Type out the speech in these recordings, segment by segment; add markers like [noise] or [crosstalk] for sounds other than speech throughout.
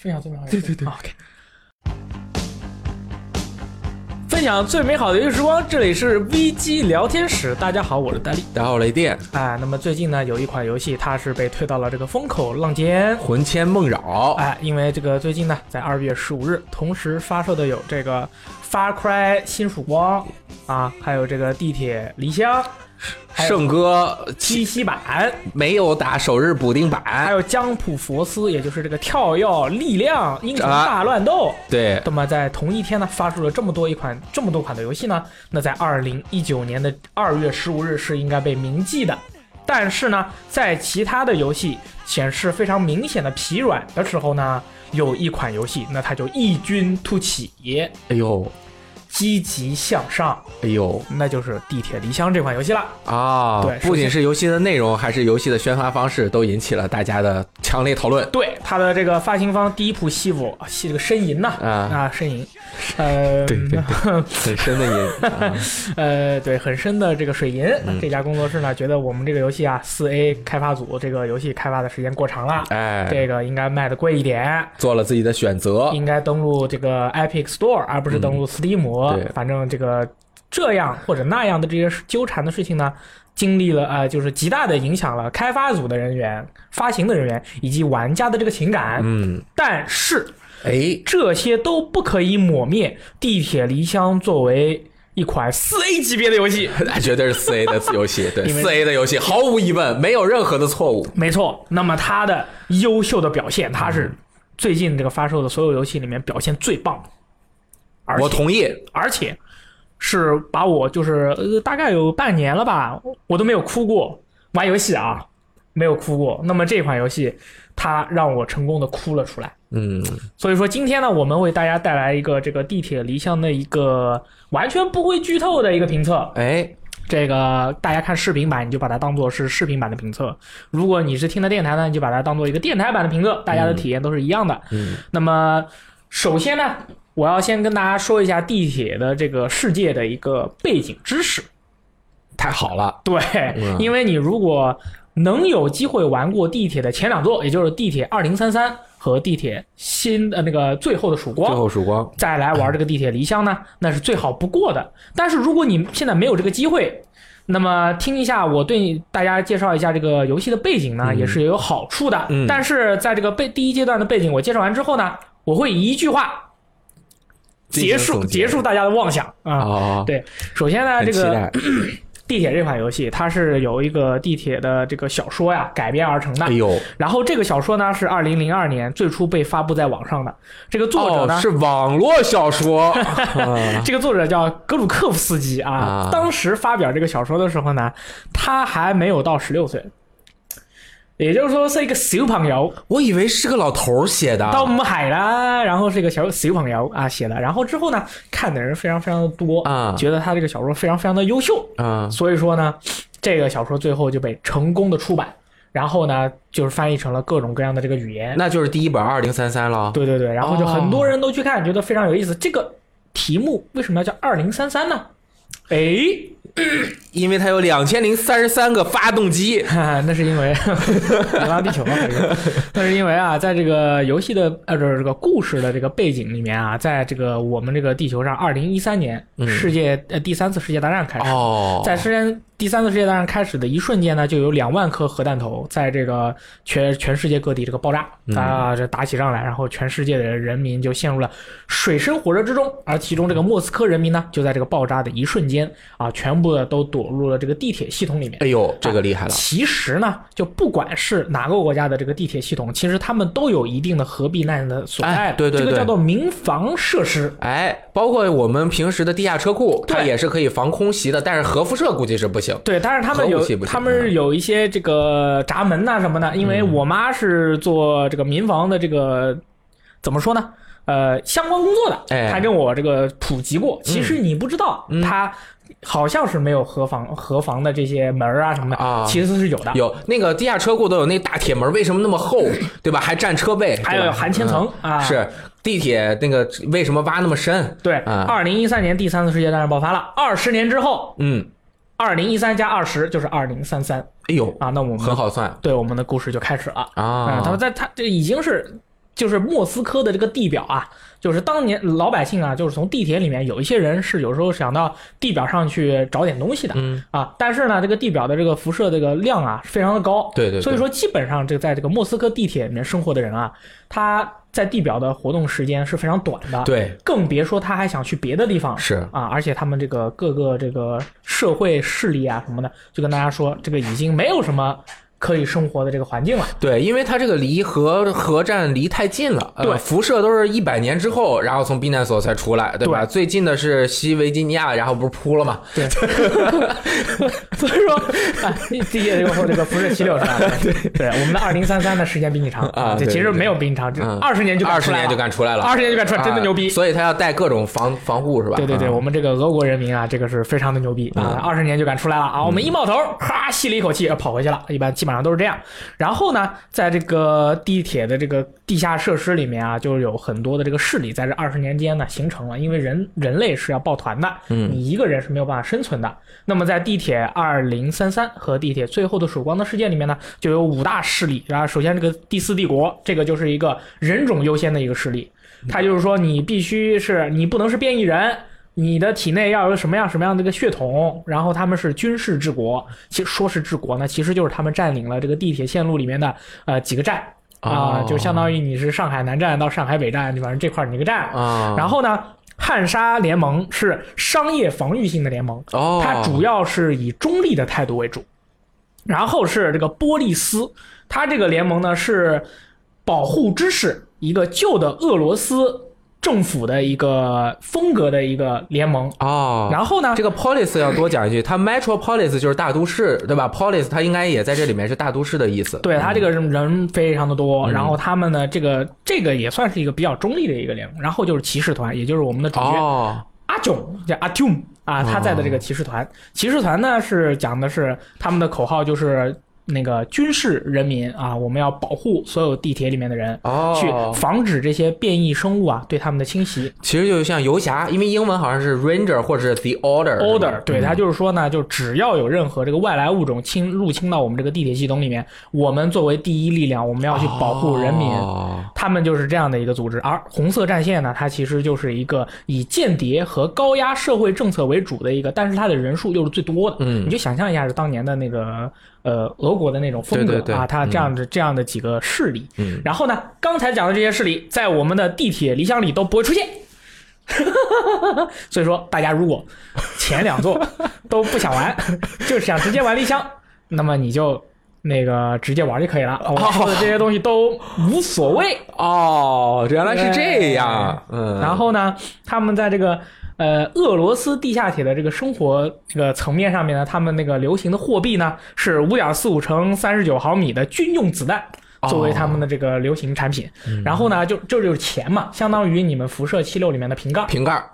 分享最美好的对对对，OK。分享最美好的游戏时光，这里是 VG 聊天室。大家好，我是戴笠。大家好，雷电。哎，那么最近呢，有一款游戏，它是被推到了这个风口浪尖，魂牵梦绕。哎，因为这个最近呢，在二月十五日同时发售的有这个 Far Cry 新曙光啊，还有这个地铁离乡。圣歌七夕版没有打首日补丁版，还有江普佛斯，也就是这个跳跃力量英雄大乱斗。对，那么在同一天呢，发出了这么多一款这么多款的游戏呢？那在二零一九年的二月十五日是应该被铭记的。但是呢，在其他的游戏显示非常明显的疲软的时候呢，有一款游戏，那它就异军突起。哎呦！积极向上，哎呦，那就是《地铁离乡》这款游戏了啊！对，不仅是游戏的内容，还是游戏的宣发方式，都引起了大家的强烈讨论。对，它的这个发行方第一浦西服系这个呻吟呐啊啊呻吟，呃，对对对，[laughs] 很深的吟，[laughs] 呃，对，很深的这个水银。这家工作室呢，觉得我们这个游戏啊，四 A 开发组这个游戏开发的时间过长了，哎，这个应该卖的贵一点，做了自己的选择，应该登录这个 Epic Store，而不是登录 Steam。对，反正这个这样或者那样的这些纠缠的事情呢，经历了呃，就是极大的影响了开发组的人员、发行的人员以及玩家的这个情感。嗯，但是，哎，这些都不可以抹灭《地铁离乡》作为一款四 A 级别的游戏，[laughs] 那绝对是四 A 的游戏。对，四 A 的游戏毫无疑问没有任何的错误。没错，那么它的优秀的表现，它是最近这个发售的所有游戏里面表现最棒的。我同意，而且是把我就是呃大概有半年了吧，我都没有哭过玩游戏啊，没有哭过。那么这款游戏它让我成功的哭了出来，嗯，所以说今天呢，我们为大家带来一个这个地铁离乡的一个完全不会剧透的一个评测。哎，这个大家看视频版你就把它当做是视频版的评测，如果你是听的电台呢，你就把它当做一个电台版的评测，大家的体验都是一样的。嗯，那么首先呢。我要先跟大家说一下地铁的这个世界的一个背景知识，太好了。对，因为你如果能有机会玩过地铁的前两座，也就是地铁二零三三和地铁新的那个最后的曙光，最后曙光，再来玩这个地铁离乡呢，那是最好不过的。但是如果你现在没有这个机会，那么听一下我对大家介绍一下这个游戏的背景呢，也是有好处的。但是在这个背第一阶段的背景我介绍完之后呢，我会以一句话。结束，结束大家的妄想啊！对，首先呢，这个 [coughs] [coughs] [coughs] 地铁这款游戏，它是由一个地铁的这个小说呀改编而成的。哎呦，然后这个小说呢是二零零二年最初被发布在网上的。这个作者呢是网络小说，[laughs] 这个作者叫格鲁克夫斯基啊。当时发表这个小说的时候呢，他还没有到十六岁。也就是说是一个小朋友，我以为是个老头写的，到母海啦，然后是一个小小朋友啊写的，然后之后呢，看的人非常非常的多啊，觉得他这个小说非常非常的优秀啊，所以说呢，这个小说最后就被成功的出版，然后呢，就是翻译成了各种各样的这个语言，那就是第一本二零三三了，对对对，然后就很多人都去看，觉得非常有意思。这个题目为什么要叫二零三三呢？哎。因为它有两千零三十三个发动机，[laughs] 那是因为 [laughs] 流浪地球嘛？那是因为啊，在这个游戏的呃，这这个故事的这个背景里面啊，在这个我们这个地球上，二零一三年世界呃第三次世界大战开始，在世间。第三次世界大战开始的一瞬间呢，就有两万颗核弹头在这个全全世界各地这个爆炸啊，这打起仗来，然后全世界的人民就陷入了水深火热之中，而其中这个莫斯科人民呢，就在这个爆炸的一瞬间啊，全部的都躲入了这个地铁系统里面。哎呦，这个厉害了！其实呢，就不管是哪个国家的这个地铁系统，其实他们都有一定的核避难的所在。对对对，这个叫做民防设施。哎，包括我们平时的地下车库，它也是可以防空袭的，但是核辐射估计是不行。对，但是他们有，他们有一些这个闸门呐什么的。因为我妈是做这个民房的，这个怎么说呢？呃，相关工作的，她跟我这个普及过。其实你不知道，它好像是没有核房核房的这些门啊什么的啊，其实是有的。有那个地下车库都有那大铁门，为什么那么厚？[laughs] 对吧？还占车位，还有含铅层啊。是地铁那个为什么挖那么深？对，二零一三年第三次世界大战爆发了，二十年之后，嗯。二零一三加二十就是二零三三。哎呦啊，那我们很好算。对，我们的故事就开始了啊。他们在他这已经是就是莫斯科的这个地表啊，就是当年老百姓啊，就是从地铁里面有一些人是有时候想到地表上去找点东西的，嗯啊，但是呢，这个地表的这个辐射这个量啊非常的高，对对对所以说基本上这个在这个莫斯科地铁里面生活的人啊，他在地表的活动时间是非常短的，，对，更别说他还想去别的地方是啊，而且他们这个各个这个社会势力啊什么的，就跟大家说，这个已经没有什么可以生活的这个环境了。对，因为它这个离核核站离太近了，呃对辐射都是一百年之后，然后从避难所才出来，对吧？最近的是西维吉尼亚，然后不是扑了吗？对，所以说啊，第第一这个这个辐射七六是吧？对对，我们的二零三三的时间比你长啊这其实没有比你长，这嗯二十年就敢二十年就敢出来了，二十年就敢出来，真的牛逼啊。所以他要带各种防防护是吧？对对对，嗯我们这个俄国人民啊，这个是非常的牛逼啊！二十年就敢出来了啊！我们一冒头，哈，吸了一口气，跑回去了。一般基本上都是这样。然后呢，在这个地铁的这个地下设施里面啊，就有很多的这个势力在这二十年间呢形成了。因为人人类是要抱团的，嗯你一个人是没有办法生存的。那么在地铁二零三三和地铁最后的曙光的世界里面呢，就有五大势力啊。首先，这个第四帝国，这个就是一个人种优先的一个势力。它就是说，你必须是你不能是变异人，你的体内要有什么样什么样的一个血统，然后他们是军事治国。其实说是治国呢，其实就是他们占领了这个地铁线路里面的呃几个站啊、哦就相当于你是上海南站到上海北站，反正这块儿你一个站。啊，然后呢，汉沙联盟是商业防御性的联盟，哦，它主要是以中立的态度为主。然后是这个波利斯，它这个联盟呢是保护知识，一个旧的俄罗斯政府的一个风格的一个联盟。哦，然后呢，这个 police 要多讲一句，它 metropolis 就是大都市，对吧？police 它应该也在这里面是大都市的意思。对他这个人人非常的多，嗯然后他们呢，这个这个也算是一个比较中立的一个联盟。然后就是骑士团，也就是我们的主角、哦，阿囧，叫阿 m 啊，他在的这个骑士团。骑士团呢是讲的是他们的口号就是那个军事人民啊，我们要保护所有地铁里面的人。哦，去防止这些变异生物啊对他们的侵袭。其实就像游侠，因为英文好像是 ranger 或者是 the order Order，对，嗯他就是说呢，就只要有任何这个外来物种侵入侵到我们这个地铁系统里面，我们作为第一力量，我们要去保护人民。哦他们就是这样的一个组织，而红色战线呢，它其实就是一个以间谍和高压社会政策为主的一个，但是它的人数又是最多的。嗯你就想象一下，是当年的那个呃俄国的那种风格啊，它这样的、这样的几个势力。嗯然后呢，刚才讲的这些势力，在我们的地铁理想里都不会出现。[laughs] 所以说，大家如果前两座都不想玩，[laughs] 就是想直接玩理想，那么你就那个直接玩就可以了。我说的这些东西都无所谓。哦，原来是这样，嗯，然后呢，他们在这个呃俄罗斯地下铁的这个生活这个层面上面呢，他们那个流行的货币呢是五点四五乘三十九毫米的军用子弹。作为他们的这个流行产品，然后呢，就这就是钱嘛，相当于你们辐射七六里面的瓶盖，瓶盖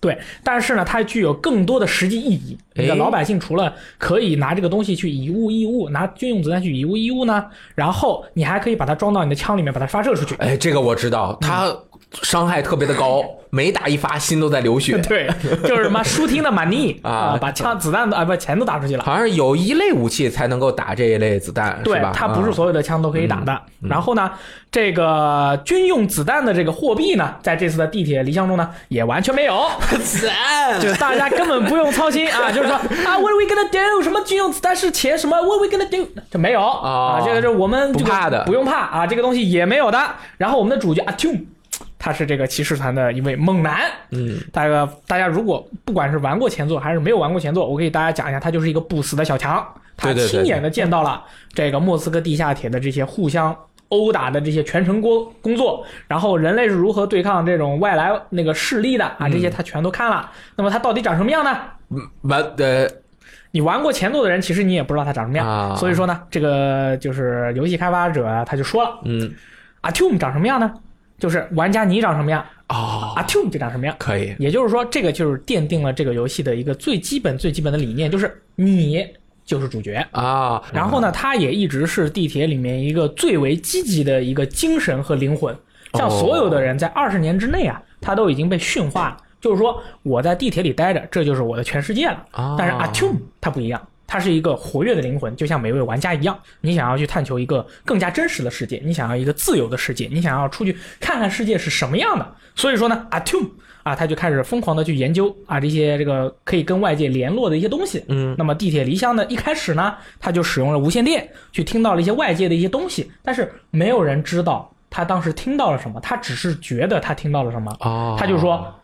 对，但是呢，它具有更多的实际意义。你的老百姓除了可以拿这个东西去以物易物，拿军用子弹去以物易物呢，然后你还可以把它装到你的枪里面，把它发射出去。哎，这个我知道，它伤害特别的高，每打一发心都在流血。[laughs] 对，就是什么舒听的满逆 [laughs] 啊把枪子弹都啊不钱都打出去了。好像是有一类武器才能够打这一类子弹，对是吧？，它不是啊所有的枪都可以打的。然后呢，这个军用子弹的这个货币呢，在这次的地铁离乡中呢，也完全没有。子 [laughs] 弹就大家根本不用操心啊，就是说啊，What are we gonna do？什么军用子弹是钱？什么 What are we gonna do？这没有、啊，这个是我们这个不怕的不用怕啊，这个东西也没有的。然后我们的主角阿 m 他是这个骑士团的一位猛男。嗯，大家大家如果不管是玩过前作还是没有玩过前作，我给大家讲一下，他就是一个不死的小强，他亲眼的见到了这个莫斯科地下铁的这些互相。殴打的这些全程工工作，然后人类是如何对抗这种外来那个势力的啊，嗯这些他全都看了。那么他到底长什么样呢？完呃你玩过前作的人，其实你也不知道他长什么样。啊所以说呢，这个就是游戏开发者啊他就说了嗯，Atum 长什么样呢？就是玩家你长什么样哦，阿 Tune 就长什么样。可以也就是说，这个就是奠定了这个游戏的一个最基本、最基本的理念，就是你就是主角。啊，然后呢，他也一直是地铁里面一个最为积极的一个精神和灵魂。像所有的人在二十年之内啊，他都已经被驯化了。就是说，我在地铁里待着，这就是我的全世界了。啊但是阿 Tune 他不一样，它是一个活跃的灵魂，就像每位玩家一样。你想要去探求一个更加真实的世界，你想要一个自由的世界，你想要出去看看世界是什么样的。所以说呢，Atom 啊，他就开始疯狂的去研究啊这些这个可以跟外界联络的一些东西。嗯，那么地铁离乡呢，一开始呢，他就使用了无线电去听到了一些外界的一些东西，但是没有人知道他当时听到了什么，他只是觉得他听到了什么。哦，他就说，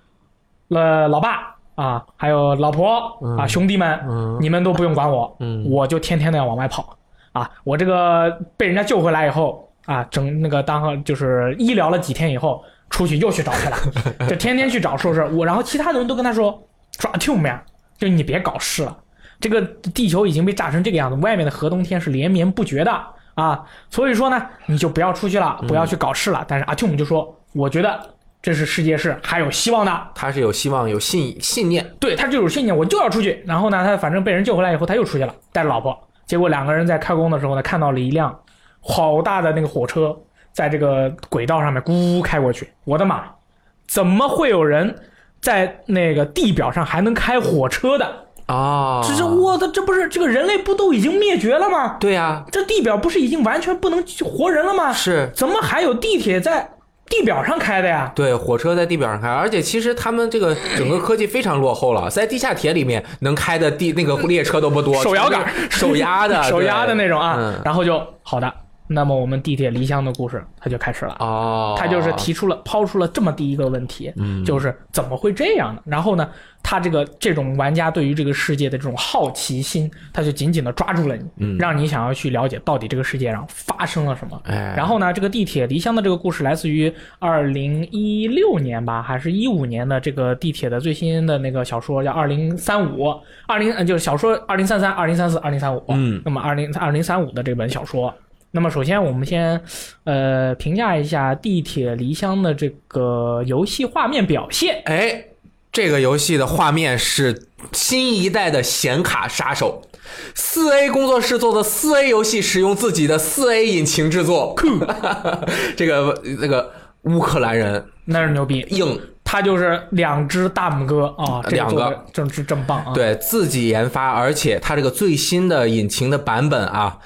呃，老爸啊，还有老婆啊，兄弟们，你们都不用管我，我就天天的要往外跑啊。我这个被人家救回来以后啊，整那个当就是医疗了几天以后，出去又去找去了，[laughs] 就天天去找，说是我。然后其他的人都跟他说，抓 Tom 呀，就你别搞事了，这个地球已经被炸成这个样子，外面的核冬天是连绵不绝的啊。所以说呢，你就不要出去了，不要去搞事了。但是阿 Tom 就说，我觉得。这是世界是还有希望的，他是有希望，有信信念，对他就有信念，我就要出去。然后呢，他反正被人救回来以后，他又出去了，带着老婆。结果两个人在开工的时候呢，看到了一辆好大的那个火车在这个轨道上面咕开过去。我的妈，怎么会有人在那个地表上还能开火车的啊？这是我的，这不是这个人类不都已经灭绝了吗？对呀，这地表不是已经完全不能活人了吗？是，怎么还有地铁在？地表上开的呀？对，火车在地表上开，而且其实他们这个整个科技非常落后了，在地下铁里面能开的地那个列车都不多，手摇杆、手压的、[laughs] 手压的那种啊。然后就好的。那么我们地铁离乡的故事，它就开始了。哦，他就是提出了、抛出了这么第一个问题，就是怎么会这样呢？然后呢，他这个这种玩家对于这个世界的这种好奇心，他就紧紧的抓住了你，让你想要去了解到底这个世界上发生了什么。哎，然后呢，这个地铁离乡的这个故事来自于二零一六年吧，还是一五年的这个地铁的最新的那个小说，叫《二零三五》，二零就是小说二零三三、二零三四、二零三五。嗯，那么二零二零三五的这本小说。那么首先，我们先，呃，评价一下《地铁离乡》的这个游戏画面表现。哎，这个游戏的画面是新一代的显卡杀手，四 A 工作室做的四 A 游戏，使用自己的四 A 引擎制作。[laughs] 这个那个乌克兰人那是牛逼，硬，他就是两只大拇哥啊，两个正是真棒啊！对自己研发，而且他这个最新的引擎的版本啊。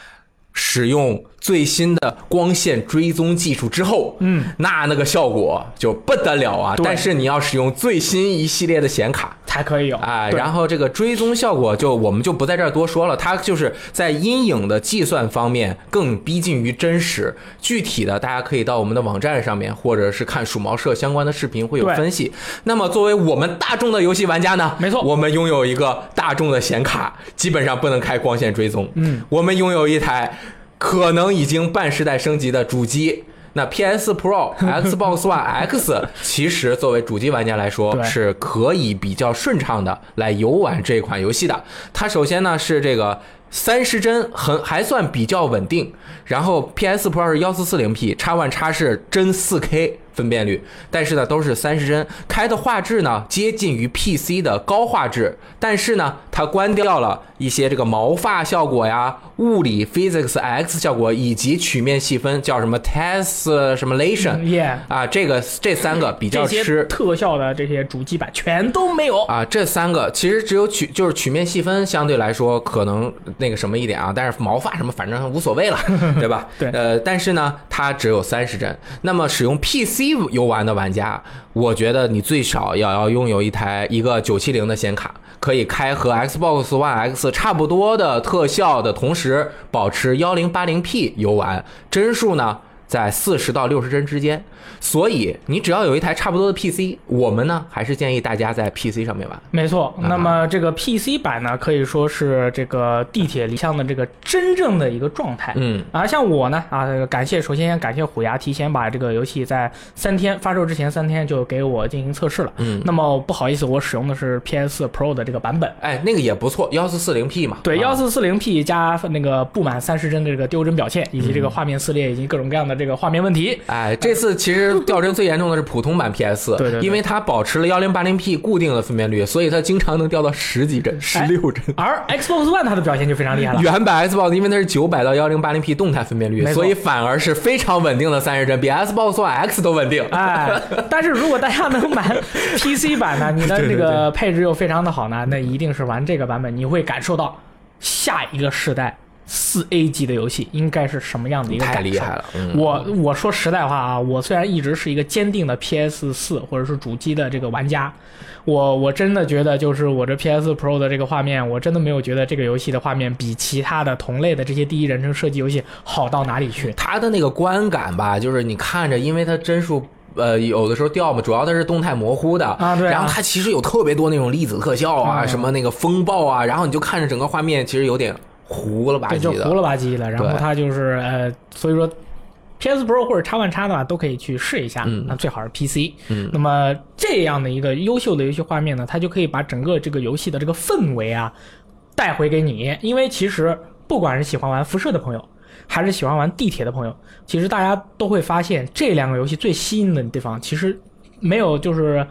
使用最新的光线追踪技术之后，嗯，那那个效果就不得了啊！但是你要使用最新一系列的显卡才可以有啊。然后这个追踪效果就我们就不在这儿多说了，它就是在阴影的计算方面更逼近于真实。具体的大家可以到我们的网站上面，或者是看鼠毛社相关的视频会有分析。那么作为我们大众的游戏玩家呢，没错，我们拥有一个大众的显卡，基本上不能开光线追踪。嗯，我们拥有一台。可能已经半时代升级的主机，那 PS Pro、[laughs] Xbox One X，其实作为主机玩家来说，是可以比较顺畅的来游玩这款游戏的。它首先呢是这个三十帧，很还算比较稳定。然后 PS Pro 是幺四四零 P，X One X 是真四 K。分辨率，但是呢都是三十帧，开的画质呢接近于 PC 的高画质，但是呢它关掉了一些这个毛发效果呀、物理 Physics X 效果以及曲面细分，叫什么 Test 什么 Lation，啊这个这三个比较吃特效的这些主机版全都没有啊，这三个其实只有曲就是曲面细分相对来说可能那个什么一点啊，但是毛发什么反正无所谓了，[laughs] 对吧？对，呃，但是呢它只有三十帧，那么使用 PC。游玩的玩家，我觉得你最少要要拥有一台一个九七零的显卡，可以开和 Xbox One X 差不多的特效的同时，保持幺零八零 P 游玩。帧数呢，在四十到六十帧之间。所以你只要有一台差不多的 PC，我们呢还是建议大家在 PC 上面玩。没错，那么这个 PC 版呢，可以说是这个地铁离乡的这个真正的一个状态。嗯，啊，像我呢，啊，感谢，首先感谢虎牙提前把这个游戏在三天发售之前三天就给我进行测试了。嗯，那么不好意思，我使用的是 PS Pro 的这个版本。哎，那个也不错，幺四四零 P 嘛。对，幺四四零 P 加那个不满三十帧的这个丢帧表现，以及这个画面撕裂以及各种各样的这个画面问题。哎，这次其实。掉帧最严重的是普通版 PS，对对，因为它保持了幺零八零 P 固定的分辨率，所以它经常能掉到十几帧、十六帧。而 Xbox One 它的表现就非常厉害了。原版 Xbox 因为它是九百到幺零八零 P 动态分辨率，所以反而是非常稳定的三十帧，比 Xbox One X 都稳定。哎，但是如果大家能买 [laughs] PC 版呢，[laughs] 你的这个配置又非常的好呢，那一定是玩这个版本，你会感受到。下一个世代四 A 级的游戏应该是什么样的一个太厉害了。我我说实在话啊，我虽然一直是一个坚定的 PS 四或者是主机的这个玩家，我我真的觉得就是我这 PS Pro 的这个画面，我真的没有觉得这个游戏的画面比其他的同类的这些第一人称射击游戏好到哪里去。它的那个观感吧，就是你看着，因为它帧数。呃，有的时候掉嘛，主要它是动态模糊的啊，对。然后它其实有特别多那种粒子特效啊，什么那个风暴啊，然后你就看着整个画面其实有点糊了吧唧的，就糊了吧唧的。然后它就是呃，所以说，PS Pro 或者叉 One 叉的话都可以去试一下，那最好是 PC。嗯。那么这样的一个优秀的游戏画面呢，它就可以把整个这个游戏的这个氛围啊带回给你，因为其实不管是喜欢玩辐射的朋友。还是喜欢玩地铁的朋友，其实大家都会发现这两个游戏最吸引的地方，其实没有就是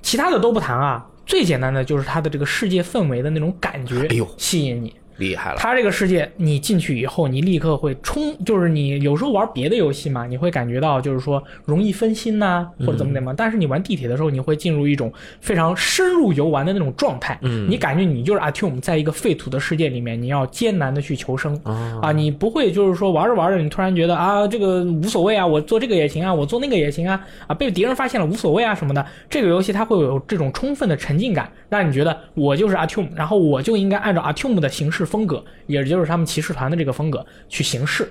其他的都不谈啊，最简单的就是它的这个世界氛围的那种感觉，哎呦，吸引你。厉害了！它这个世界，你进去以后，你立刻会冲，就是你有时候玩别的游戏嘛，你会感觉到就是说容易分心呐，或者怎么怎么。但是你玩地铁的时候，你会进入一种非常深入游玩的那种状态。嗯，你感觉你就是阿 Tum，在一个废土的世界里面，你要艰难的去求生啊，你不会就是说玩着玩着，你突然觉得啊，这个无所谓啊，我做这个也行啊，我做那个也行啊，啊，被敌人发现了无所谓啊什么的。这个游戏它会有这种充分的沉浸感，让你觉得我就是阿 Tum，然后我就应该按照阿 Tum 的形式风格，也。就是他们骑士团的这个风格去行事，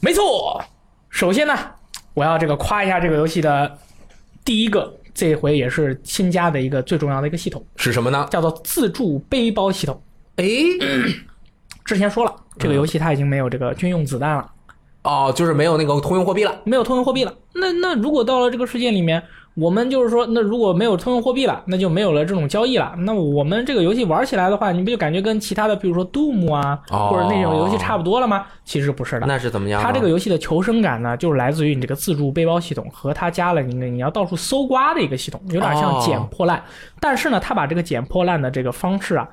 没错。首先呢，我要这个夸一下这个游戏的第一个，这回也是新加的一个最重要的一个系统是什么呢？叫做自助背包系统。哎，[clears throat] 之前说了，这个游戏它已经没有这个军用子弹了。哦，就是没有那个通用货币了，没有通用货币了。那那如果到了这个世界里面。我们就是说，那如果没有通用货币了，那就没有了这种交易了。那我们这个游戏玩起来的话，你不就感觉跟其他的，比如说 Doom 啊，或者那种游戏差不多了吗？其实不是的。那是怎么样？它这个游戏的求生感呢，就是来自于你这个自助背包系统和它加了你你要到处搜刮的一个系统，有点像捡破烂。但是呢，它把这个捡破烂的这个方式啊，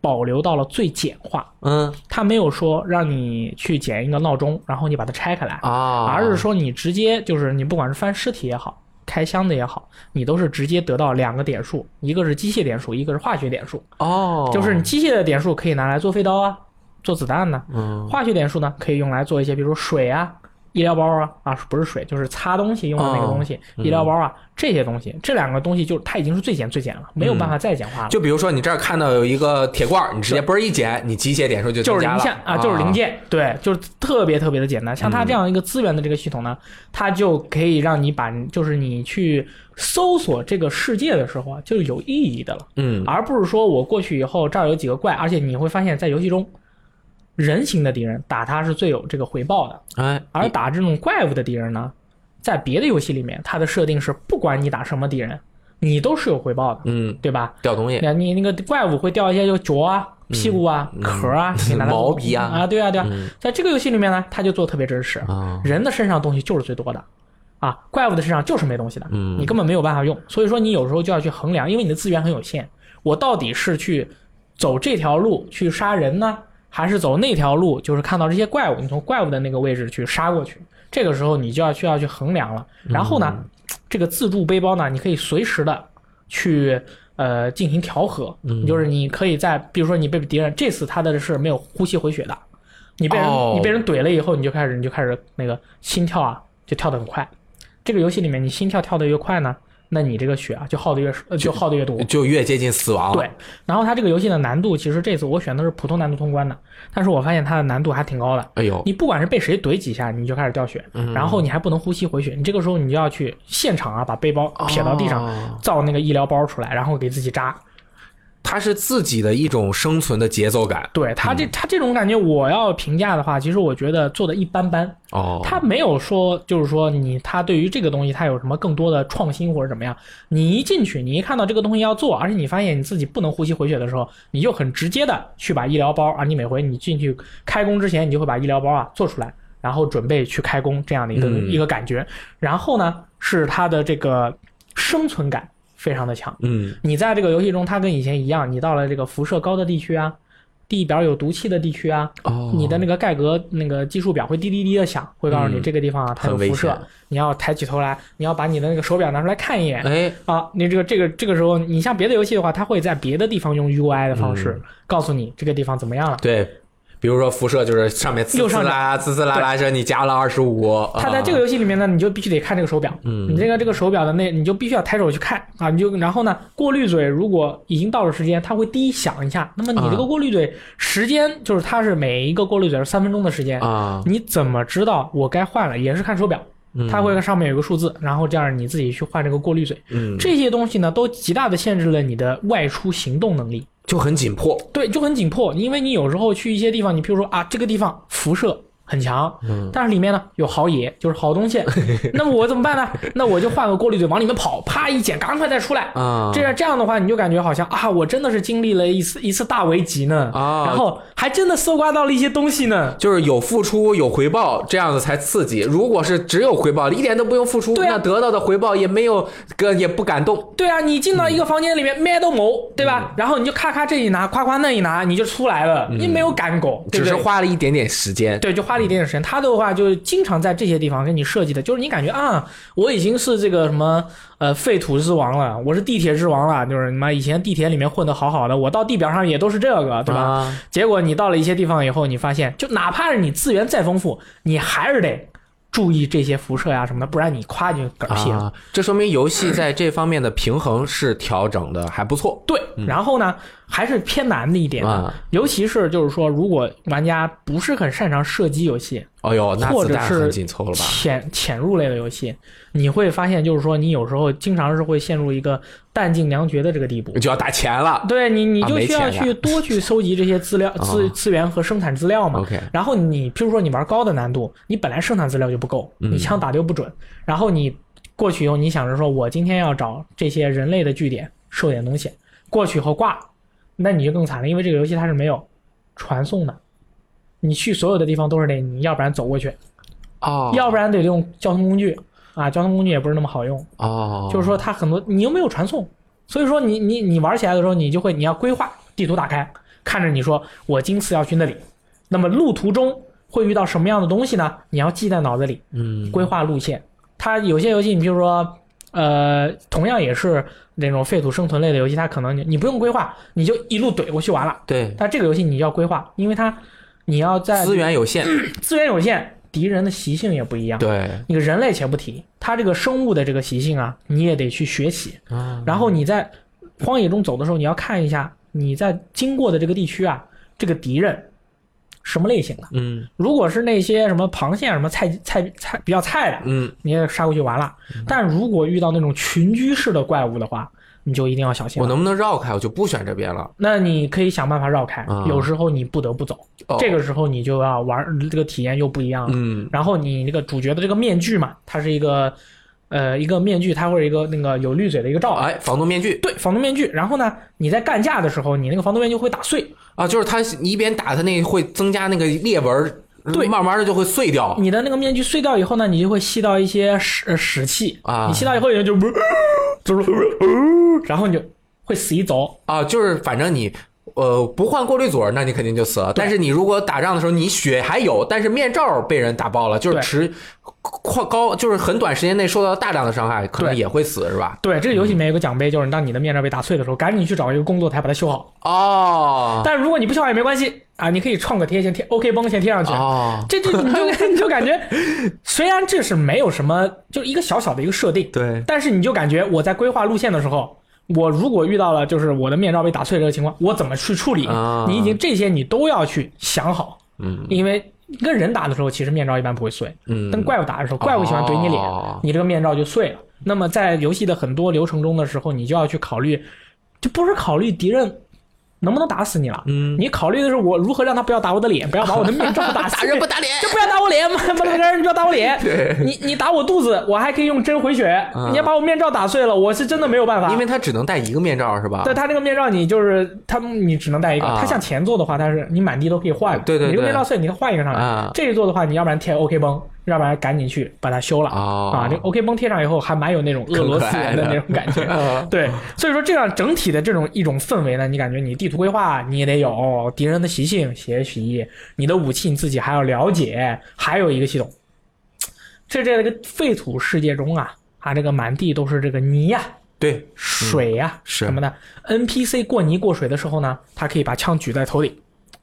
保留到了最简化。嗯，它没有说让你去捡一个闹钟，然后你把它拆开来啊，而是说你直接就是你不管是翻尸体也好。开箱的也好，你都是直接得到两个点数，一个是机械点数，一个是化学点数。哦，就是你机械的点数可以拿来做飞刀啊，做子弹呢。嗯，化学点数呢可以用来做一些，比如说水啊。医疗包啊啊不是水就是擦东西用的那个东西，医疗包啊这些东西，这两个东西就它已经是最简最简了，没有办法再简化了。就比如说你这儿看到有一个铁罐，你直接嘣一捡，你机械点数就就是零件啊，就是零件，对，就是特别特别的简单。像它这样一个资源的这个系统呢，它就可以让你把就是你去搜索这个世界的时候啊，就是有意义的了，嗯，而不是说我过去以后这儿有几个怪，而且你会发现在游戏中。人形的敌人打他是最有这个回报的，哎，而打这种怪物的敌人呢，在别的游戏里面，它的设定是不管你打什么敌人，你都是有回报的，嗯，对吧？掉东西，你那个怪物会掉一些就脚啊、屁股啊、壳啊、毛皮啊，啊，对啊，对啊，在这个游戏里面呢，它就做特别真实，人的身上东西就是最多的，啊，怪物的身上就是没东西的，嗯，你根本没有办法用，所以说你有时候就要去衡量，因为你的资源很有限，我到底是去走这条路去杀人呢？还是走那条路，就是看到这些怪物，你从怪物的那个位置去杀过去。这个时候你就要需要去衡量了。然后呢，这个自助背包呢，你可以随时的去呃进行调和。就是你可以在，比如说你被敌人这次他的是没有呼吸回血的，你被人你被人怼了以后，你就开始你就开始那个心跳啊就跳得很快。这个游戏里面你心跳跳得越快呢。那你这个血啊，就耗的越就耗的越多，就越接近死亡。对，然后它这个游戏的难度，其实这次我选的是普通难度通关的，但是我发现它的难度还挺高的。哎呦，你不管是被谁怼几下，你就开始掉血，然后你还不能呼吸回血，你这个时候你就要去现场啊，把背包撇到地上，造那个医疗包出来，然后给自己扎。它是自己的一种生存的节奏感。对他这他这种感觉，我要评价的话，其实我觉得做的一般般。哦，他没有说，就是说你他对于这个东西他有什么更多的创新或者怎么样？你一进去，你一看到这个东西要做，而且你发现你自己不能呼吸回血的时候，你就很直接的去把医疗包啊，你每回你进去开工之前，你就会把医疗包啊做出来，然后准备去开工这样的一个一个感觉。然后呢，是它的这个生存感。非常的强，嗯，你在这个游戏中，它跟以前一样，你到了这个辐射高的地区啊，地表有毒气的地区啊，哦，你的那个盖格那个计数表会滴滴滴的响，会告诉你嗯这个地方啊它有辐射，你要抬起头来，你要把你的那个手表拿出来看一眼。哎，啊，你这个这个这个时候，你像别的游戏的话，它会在别的地方用 UI 的方嗯式告诉你这个地方怎么样了。对，比如说辐射就是上面呲呲啦啦呲呲啦啦说你加了二十五，它在这个游戏里面呢，你就必须得看这个手表，嗯。你这个这个手表的那，你就必须要抬手去看啊，你就然后呢，过滤嘴如果已经到了时间，它会第一响一下，那么你这个啊过滤嘴时间就是它是每一个过滤嘴是三分钟的时间，啊，你怎么知道我该换了？也是看手表，嗯它会上面有个数字，然后这样你自己去换这个过滤嘴，嗯，这些东西呢都极大的限制了你的外出行动能力。就很紧迫，对，就很紧迫，因为你有时候去一些地方，你譬如说啊，这个地方辐射很强，嗯但是里面呢有好野，就是好东西，[laughs] 那么我怎么办呢？那我就换个过滤嘴往里面跑，啪一捡，赶快再出来。啊，这样这样的话，你就感觉好像啊，我真的是经历了一次一次大危机呢，啊然后还真的搜刮到了一些东西呢。就是有付出有回报，这样子才刺激。如果是只有回报，一点都不用付出，对啊那得到的回报也没有个也不感动。对啊，你进到一个房间里面，咩都没，对嗯吧？然后你就咔咔这一拿，夸夸那一拿，你就出来了，你没有赶狗，对只是？花了一点点时间。对，就花了一点点时间。他的话就经常在这些地方给你设计的，就是你感觉啊，我已经是这个什么呃废土之王了，我是地铁之王了，就是你妈以前地铁里面混得好好的，我到地表上也都是这个，对吧？啊结果你到了一些地方以后，你发现，就哪怕是你资源再丰富，你还是得注意这些辐射呀什么的，不然你夸就嗝屁了。啊，这说明游戏在这方面的平衡是调整的还不错。对，然后呢，还是偏难的一点尤其是就是说，如果玩家不是很擅长射击游戏，或者是很紧凑了吧？潜潜入类的游戏，你会发现，就是说你有时候经常是会陷入一个弹尽粮绝的这个地步。就要打钱了。对你，你啊就需要去多去搜集这些资料、资啊资源和生产资料嘛。然后你，譬如说你玩高的难度，你本来生产资料就不够，嗯你枪打的又不准，然后你过去以后，你想着说我今天要找这些人类的据点收点东西，过去以后挂了，那你就更惨了，因为这个游戏它是没有传送的，你去所有的地方都是得你要不然走过去，哦，要不然得用交通工具啊，交通工具也不是那么好用，哦，就是说它很多你又没有传送，所以说你你你玩起来的时候，你就会你要规划地图打开，看着你说我今次要去那里，那么路途中会遇到什么样的东西呢？你要记在脑子里，嗯。规划路线。它有些游戏，你比如说，呃，同样也是那种废土生存类的游戏，它可能你你不用规划，你就一路怼过去完了。对，但这个游戏你要规划，因为它你要在资源有限，[clears throat] 资源有限，敌人的习性也不一样。对，你个人类且不提，它这个生物的这个习性啊，你也得去学习。啊然后你在荒野中走的时候，你要看一下你在经过的这个地区啊，这个敌人什么类型的。嗯如果是那些什么螃蟹啊、什么菜菜菜比较菜的，嗯你也杀过去完了。但如果遇到那种群居式的怪物的话，你就一定要小心。我能不能绕开？我就不选这边了。那你可以想办法绕开，啊有时候你不得不走，哦这个时候你就要玩这个体验又不一样了。嗯然后你那个主角的这个面具嘛，它是一个呃一个面具，它会有一个那个有滤嘴的一个罩。哎，防毒面具对，防毒面具。然后呢，你在干架的时候，你那个防毒面具会打碎，啊，就是它你一边打它那会增加那个裂纹，对慢慢的就会碎掉。你的那个面具碎掉以后呢，你就会吸到一些屎呃屎气啊你吸到以后，人就就是然后你就会死一走。啊，就是反正你。呃，不换过滤嘴儿，那你肯定就死了。但是你如果打仗的时候，你血还有，但是面罩被人打爆了，就是对持快高，就是很短时间内受到大量的伤害，可能也会死，是吧？对，这个游戏里面有个奖杯，就是当你的面罩被打碎的时候，赶紧去找一个工作台把它修好。哦但如果你不修好也没关系啊，你可以创个贴先贴 OK 绷先贴上去。哦，这这你就你就感觉，[laughs] 虽然这是没有什么，就一个小小的一个设定，对，但是你就感觉我在规划路线的时候，我如果遇到了就是我的面罩被打碎这个情况，我怎么去处理？啊。你已经这些你都要去想好，嗯。因为跟人打的时候，其实面罩一般不会碎，嗯，跟怪物打的时候，怪物喜欢怼你脸，哦。你这个面罩就碎了。那么在游戏的很多流程中的时候，你就要去考虑，就不是考虑敌人能不能打死你了，嗯，你考虑的是我如何让他不要打我的脸，不要把我的面罩打 [laughs] 打碎，人不打脸，[laughs] 就不要打我脸，不不不，你不要打我脸。你你打我肚子，我还可以用针回血。嗯你要把我面罩打碎了，我是真的没有办法。因为他只能戴一个面罩，是吧？对他这个面罩，你就是他，你只能戴一个。啊他向前坐的话，他是你满地都可以换的。对对对你这个面罩碎，你换一个上来。啊这一座的话，你要不然贴 OK 绷，要不然赶紧去把它修了啊。这 OK 绷贴上以后，还蛮有那种俄罗斯人的那种感觉。[laughs] 对，所以说这样整体的这种一种氛围呢，你感觉你地图规划你也得有，敌人的习性学习，你的武器你自己还要了解，还有一个系统，这这个废土世界中啊，啊这个满地都是这个泥呀。对，水呀，什么的？NPC 过泥过水的时候呢，他可以把枪举在头顶，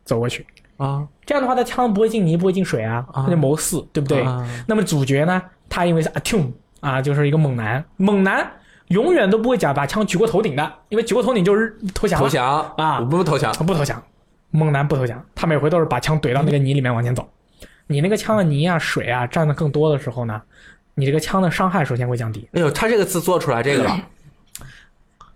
走过去啊。这样的话，他枪不会进泥，不会进水啊，他就谋四，对不对？那么主角呢，他因为是阿 Tune 啊，就是一个猛男，猛男永远都不会讲把枪举过头顶的，因为举过头顶就是投降。投降啊，我不投降，不投降。猛男不投降，他每回都是把枪怼到那个泥里面往前走。你那个枪的泥啊、水啊占的更多的时候呢，你这个枪的伤害首先会降低。哎呦，他这个字做出来这个了。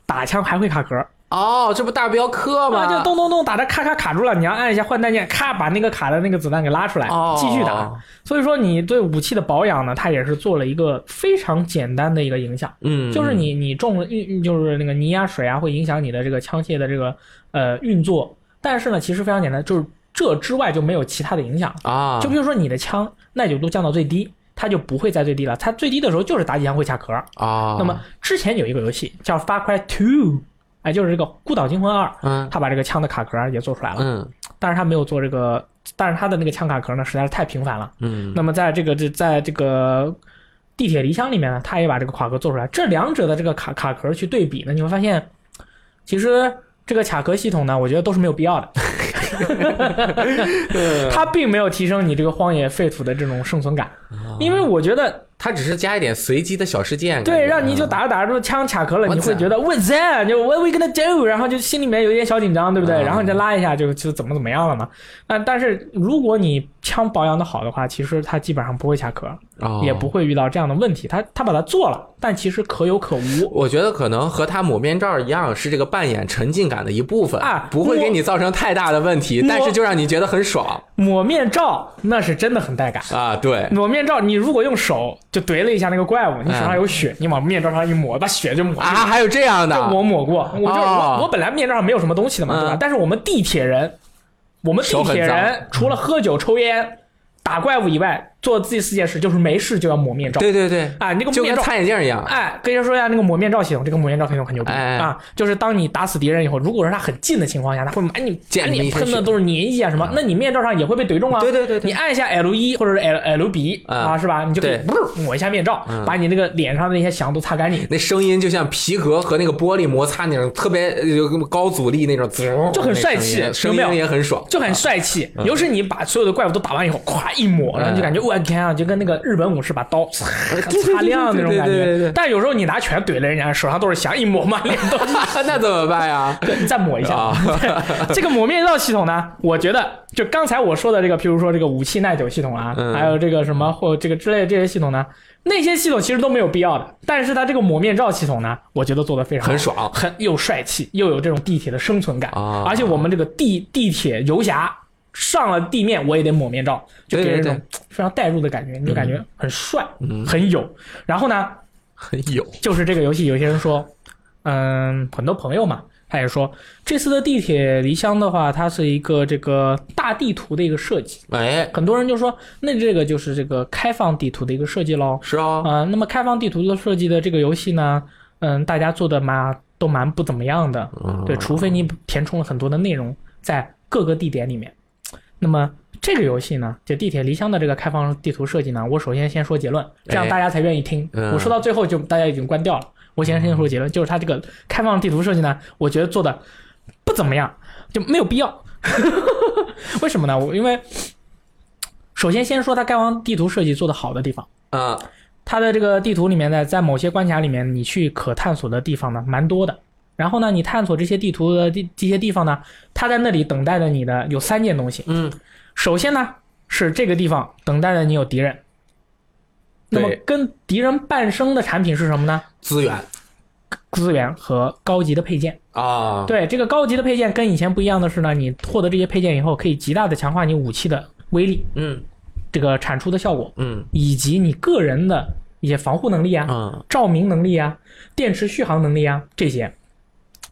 打枪还会卡壳哦，这不大镖客吗？就咚咚咚打着咔咔卡住了，你要按一下换弹键，咔把那个卡的那个子弹给拉出来，继续打。所以说你对武器的保养呢，它也是做了一个非常简单的一个影响。嗯，就是你你中了就是那个泥啊水啊会影响你的这个枪械的这个呃运作，但是呢其实非常简单，就是这之外就没有其他的影响啊。就比如说你的枪耐久度降到最低。它就不会在最低了，它最低的时候就是打几枪会卡壳啊。那么之前有一个游戏叫《Far Cry Two》，哎，就是这个《孤岛惊魂二》，嗯，他把这个枪的卡壳也做出来了，嗯，但是他没有做这个，但是他的那个枪卡壳呢实在是太频繁了，嗯。那么在这个这在这个地铁离乡里面呢，他也把这个卡壳做出来，这两者的这个卡卡壳去对比呢，你会发现，其实这个卡壳系统呢，我觉得都是没有必要的。[laughs] [laughs] 它并没有提升你这个荒野废土的这种生存感，因为我觉得。它只是加一点随机的小事件，对，让你就打着打着枪卡壳了，你会觉得 What's that？就 What we gonna do？然后就心里面有一点小紧张，对不对？然后你再拉一下，就就怎么怎么样了嘛。那但是如果你枪保养的好的话，其实它基本上不会卡壳，也不会遇到这样的问题。他他把它做了，但其实可有可无。我觉得可能和他抹面罩一样，是这个扮演沉浸感的一部分啊，不会给你造成太大的问题，但是就让你觉得很爽。抹面罩那是真的很带感啊，对，抹面罩你如果用手就怼了一下那个。怪物，你手上有血，你往面罩上一抹，把血就抹啊！还有这样的，我抹过，我就我我本来面罩上没有什么东西的嘛，对吧？但是我们地铁人，我们地铁人除了喝酒抽烟。打怪物以外，做自己四件事就是没事就要抹面罩。对对对，啊，那个就跟擦眼镜一样。哎，跟你说一下那个抹面罩系统，这个抹面罩系统很牛逼啊！就是当你打死敌人以后，如果是他很近的情况下，他会满你满你喷的都是粘液啊什么，那你面罩上也会被怼中啊。对对对，你按一下 L 一或者是 L L B 啊，是吧？你就可以抹一下面罩，把你那个脸上的那些翔都擦干净。那声音就像皮革和那个玻璃摩擦那种特别高阻力那种，就很帅气，声音也很爽，就很帅气。尤其你把所有的怪物都打完以后，咵一抹，然后就感觉。我天啊，就跟那个日本武士把刀 [laughs] 擦亮那种感觉。但有时候你拿拳怼了人家，手上都是翔，一抹满脸都是。[laughs] 那怎么办呀？[laughs] 你再抹一下。这个抹面罩系统呢，我觉得就刚才我说的这个，譬如说这个武器耐久系统啊，还有这个什么或这个之类的这些系统呢，那些系统其实都没有必要的。但是它这个抹面罩系统呢，我觉得做的非常很爽，很又帅气，又有这种地铁的生存感。而且我们这个地地铁游侠。上了地面，我也得抹面罩，就给人一种非常代入的感觉，你就感觉很帅，很有。然后呢，很有，就是这个游戏，有些人说，嗯，很多朋友嘛，他也说，这次的地铁离乡的话，它是一个这个大地图的一个设计。哎，很多人就说，那这个就是这个开放地图的一个设计喽。是啊，啊，那么开放地图的设计的这个游戏呢，嗯，大家做的嘛都蛮不怎么样的。对，除非你填充了很多的内容在各个地点里面。那么这个游戏呢，就地铁离乡的这个开放地图设计呢，我首先先说结论，这样大家才愿意听。我说到最后就大家已经关掉了。我先先说结论，就是它这个开放地图设计呢，我觉得做的不怎么样，就没有必要。[laughs] 为什么呢？我因为首先先说它开放地图设计做的好的地方啊，它的这个地图里面呢，在某些关卡里面，你去可探索的地方呢，蛮多的。然后呢，你探索这些地图的地这些地方呢，它在那里等待着你的有三件东西。嗯，首先呢是这个地方等待着你有敌人。那么跟敌人伴生的产品是什么呢？资源、资源和高级的配件啊。对，这个高级的配件跟以前不一样的是呢，你获得这些配件以后，可以极大的强化你武器的威力。嗯，这个产出的效果。嗯，以及你个人的一些防护能力啊，照明能力啊，电池续航能力啊这些。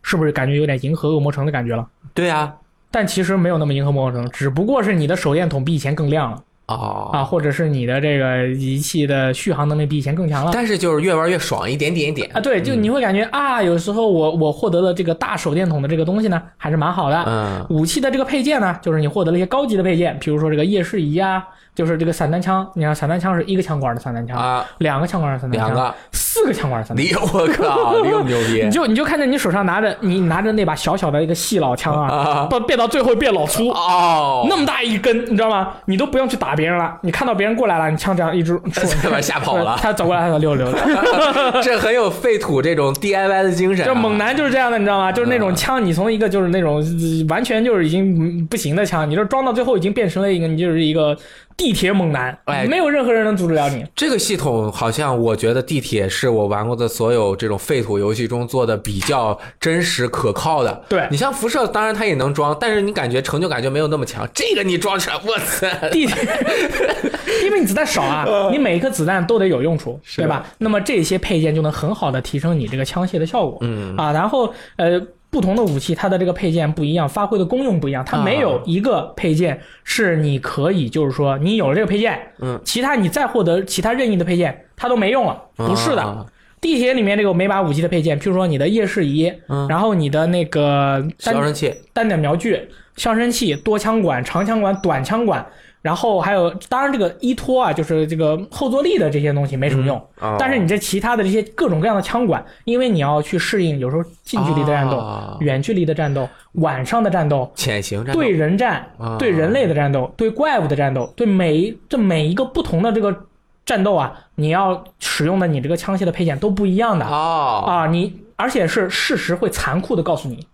是不是感觉有点银河恶魔城的感觉了？对啊，但其实没有那么银河恶魔城，只不过是你的手电筒比以前更亮了哦啊，或者是你的这个仪器的续航能力比以前更强了。但是就是越玩越爽，一点点一点啊，对，就你会感觉啊，有时候我我获得了这个大手电筒的这个东西呢，还是蛮好的。嗯，武器的这个配件呢，就是你获得了一些高级的配件，比如说这个夜视仪啊，就是这个散弹枪。你看散弹枪是一个枪管的散弹枪啊，两个枪管的散弹枪，两个，四个枪管的散弹枪。你我靠，[laughs] 你牛逼？你就你就看见你手上拿着你拿着那把小小的一个细老枪啊，到变到最后变老粗哦，那么大一根，你知道吗？你都不用去打别人了，你看到别人过来了，你枪这样一直 [laughs] 把他吓跑了，他走过来他就溜溜了。[laughs] 这很有废土这种 DIY 的精神、啊。就猛男就是这样的，你知道吗？就是那种枪，你从一个就是那种完全就是已经不行的枪，你就装到最后已经变成了一个你就是一个地铁猛男，哎，没有任何人能阻止了你。这个系统好像我觉得地铁是我玩过的所有这种废土游戏中做的比较真实可靠的。对你像辐射，当然它也能装，但是你感觉成就感就没有那么强。这个你装起来，我操！地铁，[laughs] 因为你子弹少啊，你每一颗子弹都得有用处，对吧？那么这些配件就能很好的提升你这个枪械的效果。嗯啊，然后呃。不同的武器，它的这个配件不一样，发挥的功用不一样。它没有一个配件是你可以，就是说你有了这个配件，嗯，其他你再获得其他任意的配件，它都没用了。不是的，啊、地铁里面这个每把武器的配件，譬如说你的夜视仪，嗯，然后你的那个消声器、单点瞄具、消声器、多枪管、长枪管、短枪管。然后还有，当然这个依托啊，就是这个后坐力的这些东西没什么用，嗯哦、但是你这其他的这些各种各样的枪管，因为你要去适应有时候近距离的战斗、哦、远距离的战斗、晚上的战斗、潜行战斗、对人战、哦、对人类的战斗、对怪物的战斗，对每这每一个不同的这个战斗啊，你要使用的你这个枪械的配件都不一样的。哦。啊，你而且是事实会残酷的告诉你，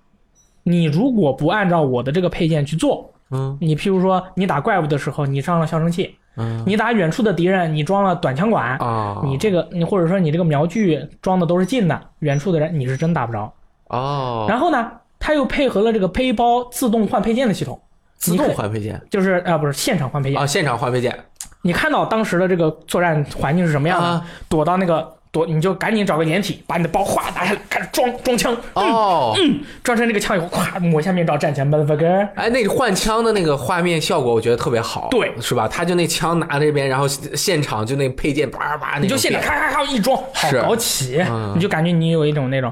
你如果不按照我的这个配件去做。嗯，你譬如说，你打怪物的时候，你上了消声器，嗯，你打远处的敌人，你装了短枪管，啊，你这个你或者说你这个瞄具装的都是近的，远处的人你是真打不着。哦，然后呢，它又配合了这个背包自动换配件的系统，自动换配件就是啊，不是现场换配件啊，现场换配件。你看到当时的这个作战环境是什么样的？啊、躲到那个。躲你就赶紧找个掩体，把你的包哗拿下来，开始装装枪。哦，嗯，装成这个枪以后，咵抹下面罩，站起来，motherfucker。哎，那个换枪的那个画面效果，我觉得特别好，对，是吧？他就那枪拿这边，然后现场就那配件叭叭，你就现场咔咔咔一装，好搞起，嗯、你就感觉你有一种那种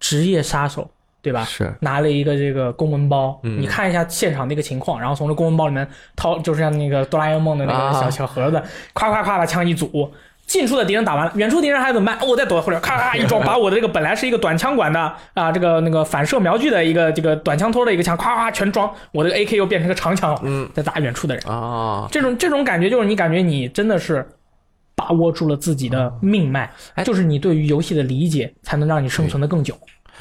职业杀手，对吧？是拿了一个这个公文包，嗯、你看一下现场那个情况，然后从这公文包里面掏，就是像那个哆啦 A 梦的那个小、啊、小盒子，咵咵咵把枪一组。近处的敌人打完了，远处敌人还怎么办？我再躲回来，咔咔一装，把我的这个本来是一个短枪管的啊，这个那个反射瞄具的一个这个短枪托的一个枪，咔咔全装，我这个 AK 又变成个长枪了，嗯，在打远处的人。啊，这种这种感觉就是你感觉你真的是把握住了自己的命脉，哎。就是你对于游戏的理解，才能让你生存的更久。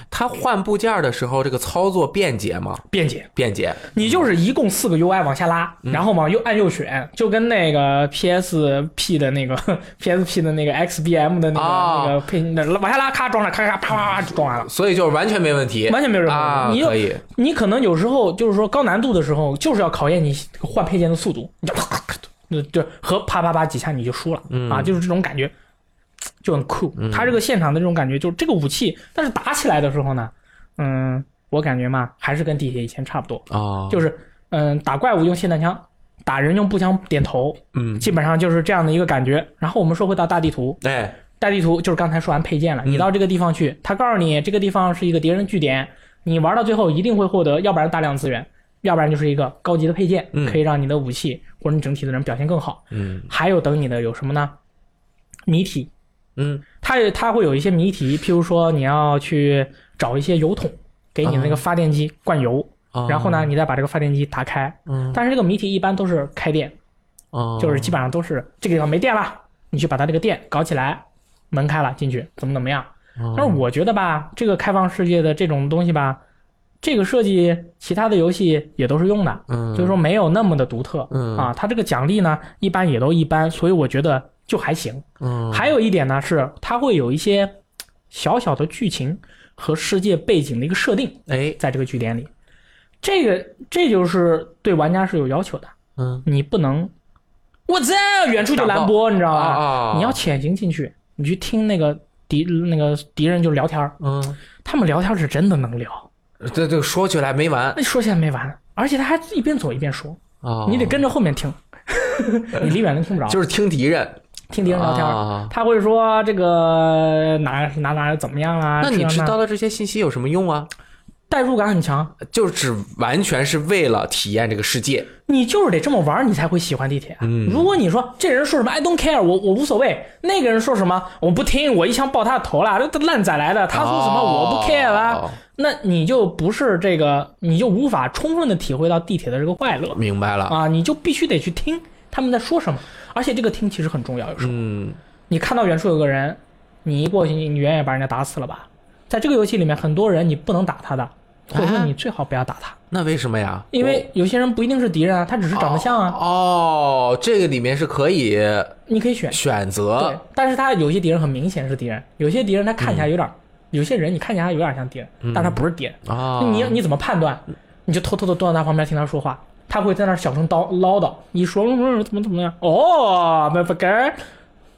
它换部件的时候，这个操作便捷吗？便捷，便捷。你就是一共四个 UI 往下拉，嗯、然后往右按右选，就跟那个 PSP 的那个 PSP 的那个 XBM 的那个、[laughs] 哦、那个配往下拉，咔装上，咔咔啪啪啪就装完了。所以就是完全没问题，完全没有任何问题。啊、你可以，你可能有时候就是说高难度的时候，就是要考验你换配件的速度，你就那就和啪啪啪几下你就输了、嗯、啊，就是这种感觉 [tsk] 就很酷。嗯、他这个现场的这种感觉，就是这个武器，但是打起来的时候呢。嗯，我感觉嘛，还是跟地铁以前差不多啊，哦、就是嗯，打怪物用霰弹枪，打人用步枪点头，嗯，基本上就是这样的一个感觉。然后我们说回到大地图，哎，大地图就是刚才说完配件了，你到这个地方去，他告诉你这个地方是一个敌人据点，你玩到最后一定会获得，要不然大量资源，要不然就是一个高级的配件，嗯、可以让你的武器或者你整体的人表现更好。嗯，还有等你的有什么呢？谜题，嗯，它它会有一些谜题，譬如说你要去。找一些油桶，给你那个发电机灌油，哦、然后呢，你再把这个发电机打开。嗯，但是这个谜题一般都是开电，哦，就是基本上都是这个地方没电了，你去把它这个电搞起来，门开了进去，怎么怎么样。哦、但是我觉得吧，这个开放世界的这种东西吧，这个设计其他的游戏也都是用的，嗯，就是说没有那么的独特，嗯啊，它这个奖励呢一般也都一般，所以我觉得就还行。嗯，还有一点呢是它会有一些小小的剧情。和世界背景的一个设定，哎，在这个据点里，这个这就是对玩家是有要求的。嗯，你不能，我在远处就蓝波，你知道吧？啊、你要潜行进去，你去听那个敌那个敌人就聊天嗯，他们聊天是真的能聊，这这说起来没完，那说起来没完，而且他还一边走一边说，哦，你得跟着后面听。[laughs] 你离远了听不着，就是听敌人，听别人聊天。啊他会说这个哪哪哪怎么样啊？那你知道了这些信息有什么用啊？代入感很强，就只完全是为了体验这个世界。你就是得这么玩，你才会喜欢地铁。嗯如果你说这人说什么 I don't care，我我无所谓，那个人说什么我不听，我一枪爆他的头了，这烂仔来的，他说什么我不 care 啦，哦那你就不是这个，你就无法充分的体会到地铁的这个快乐明白了。啊，你就必须得去听他们在说什么，而且这个听其实很重要，有时候。嗯，你看到远处有个人，你一过去，你远远把人家打死了吧？在这个游戏里面，很多人你不能打他的，或者说啊你最好不要打他，那为什么呀？因为有些人不一定是敌人啊，他只是长得像啊，哦，这个里面是可以你可以选。选择对择，但是他有些敌人很明显是敌人，有些敌人他看起来有点，嗯有些人你看起来有点像敌人，但他不是敌人。啊。你你怎么判断？你就偷偷的蹲在他旁边听他说话，他会在那儿小声叨唠叨，你说嗯怎么怎么样？哦，那不该，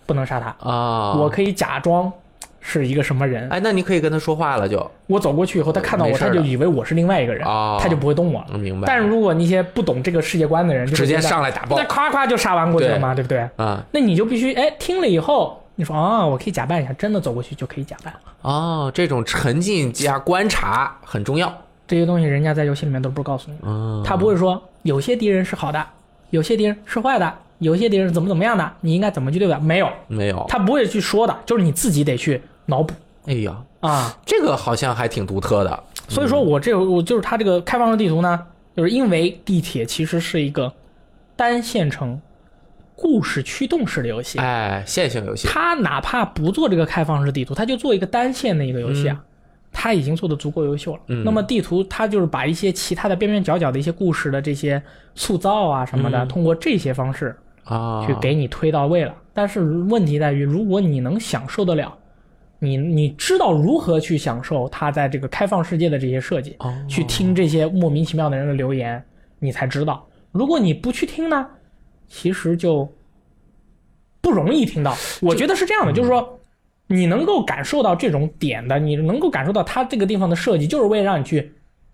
不能杀他。啊，我可以假装是一个什么人，哎，那你可以跟他说话了就，我走过去以后，他看到我，他就以为我是另外一个人，哦他就不会动我了。嗯明白。但是如果那些不懂这个世界观的人，就直接上来打爆那夸夸就杀完过去了嘛，对不对？啊，那你就必须哎听了以后，你说啊，我可以假扮一下，真的走过去就可以假扮。哦，这种沉浸加观察很重要。这些东西人家在游戏里面都不是告诉你，嗯，他不会说有些敌人是好的，有些敌人是坏的，有些敌人怎么怎么样的，你应该怎么去对待？没有，没有。他不会去说的，就是你自己得去脑补哎呀，啊。这个好像还挺独特的。所以说我这我就是他这个开放式地图呢，就是因为地铁其实是一个单线程故事驱动式的游戏，哎，线性游戏。它哪怕不做这个开放式地图，它就做一个单线的一个游戏啊。它已经做的足够优秀了。嗯那么地图它就是把一些其他的边边角角的一些故事的这些塑造啊什么的，嗯通过这些方式啊，去给你推到位了。但是问题在于，如果你能享受得了，你你知道如何去享受它在这个开放世界的这些设计，哦去听这些莫名其妙的人的留言，你才知道。如果你不去听呢，其实就不容易听到。我觉得是这样的，就是说。你能够感受到这种点的，你能够感受到他这个地方的设计，就是为了让你去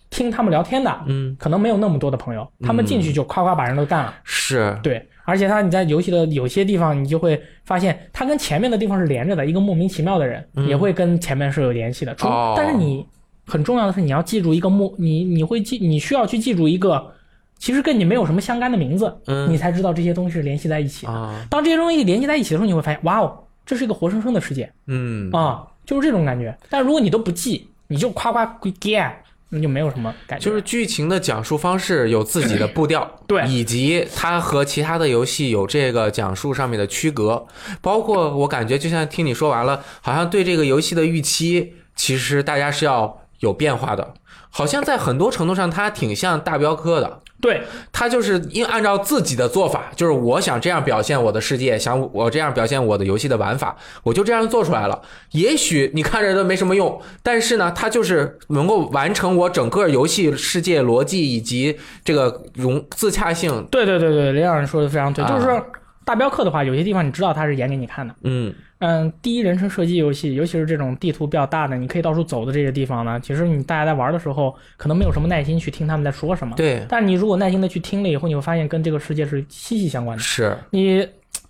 听他们聊天的。嗯，可能没有那么多的朋友，他们进去就夸夸把人都干了。是对，而且他你在游戏的有些地方，你就会发现他跟前面的地方是连着的，一个莫名其妙的人、也会跟前面是有联系的。但是你很重要的是，你要记住一个莫，你你会记，你需要去记住一个其实跟你没有什么相干的名字，嗯你才知道这些东西是联系在一起的。啊，当这些东西联系在一起的时候，你会发现，哇哦，这是一个活生生的世界嗯，啊，就是这种感觉。但如果你都不记，你就夸夸归 get，那就没有什么感觉。就是剧情的讲述方式有自己的步调，[laughs] 对以及它和其他的游戏有这个讲述上面的区隔，包括我感觉就像听你说完了，好像对这个游戏的预期，其实大家是要有变化的，好像在很多程度上它挺像大镖客的。对，他就是因按照自己的做法，就是我想这样表现我的世界，想我这样表现我的游戏的玩法，我就这样做出来了。也许你看着都没什么用，但是呢，它就是能够完成我整个游戏世界逻辑以及这个融自洽性。对对对对，林老师说的非常对，啊就是说大镖客的话，有些地方你知道他是演给你看的。嗯嗯，第一人称射击游戏，尤其是这种地图比较大的，你可以到处走的这些地方呢，其实你大家在玩的时候，可能没有什么耐心去听他们在说什么。对，但你如果耐心的去听了以后，你会发现跟这个世界是息息相关的。是你，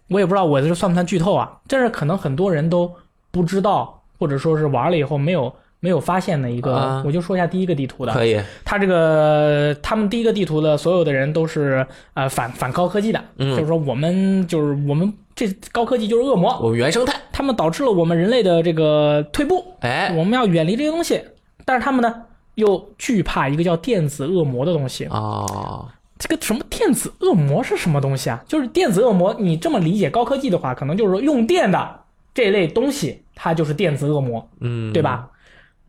我也不知道我这算不算剧透啊？这是可能很多人都不知道，或者说是玩了以后没有没有发现的一个。啊我就说一下第一个地图的，可以。他这个他们第一个地图的所有的人都是呃反反高科技的，嗯就是说我们就是我们这高科技就是恶魔，我们原生态，他们导致了我们人类的这个退步，哎我们要远离这些东西。但是他们呢又惧怕一个叫电子恶魔的东西。哦，这个什么电子恶魔是什么东西啊？就是电子恶魔，你这么理解高科技的话，可能就是说用电的这类东西，它就是电子恶魔，嗯，对？吧？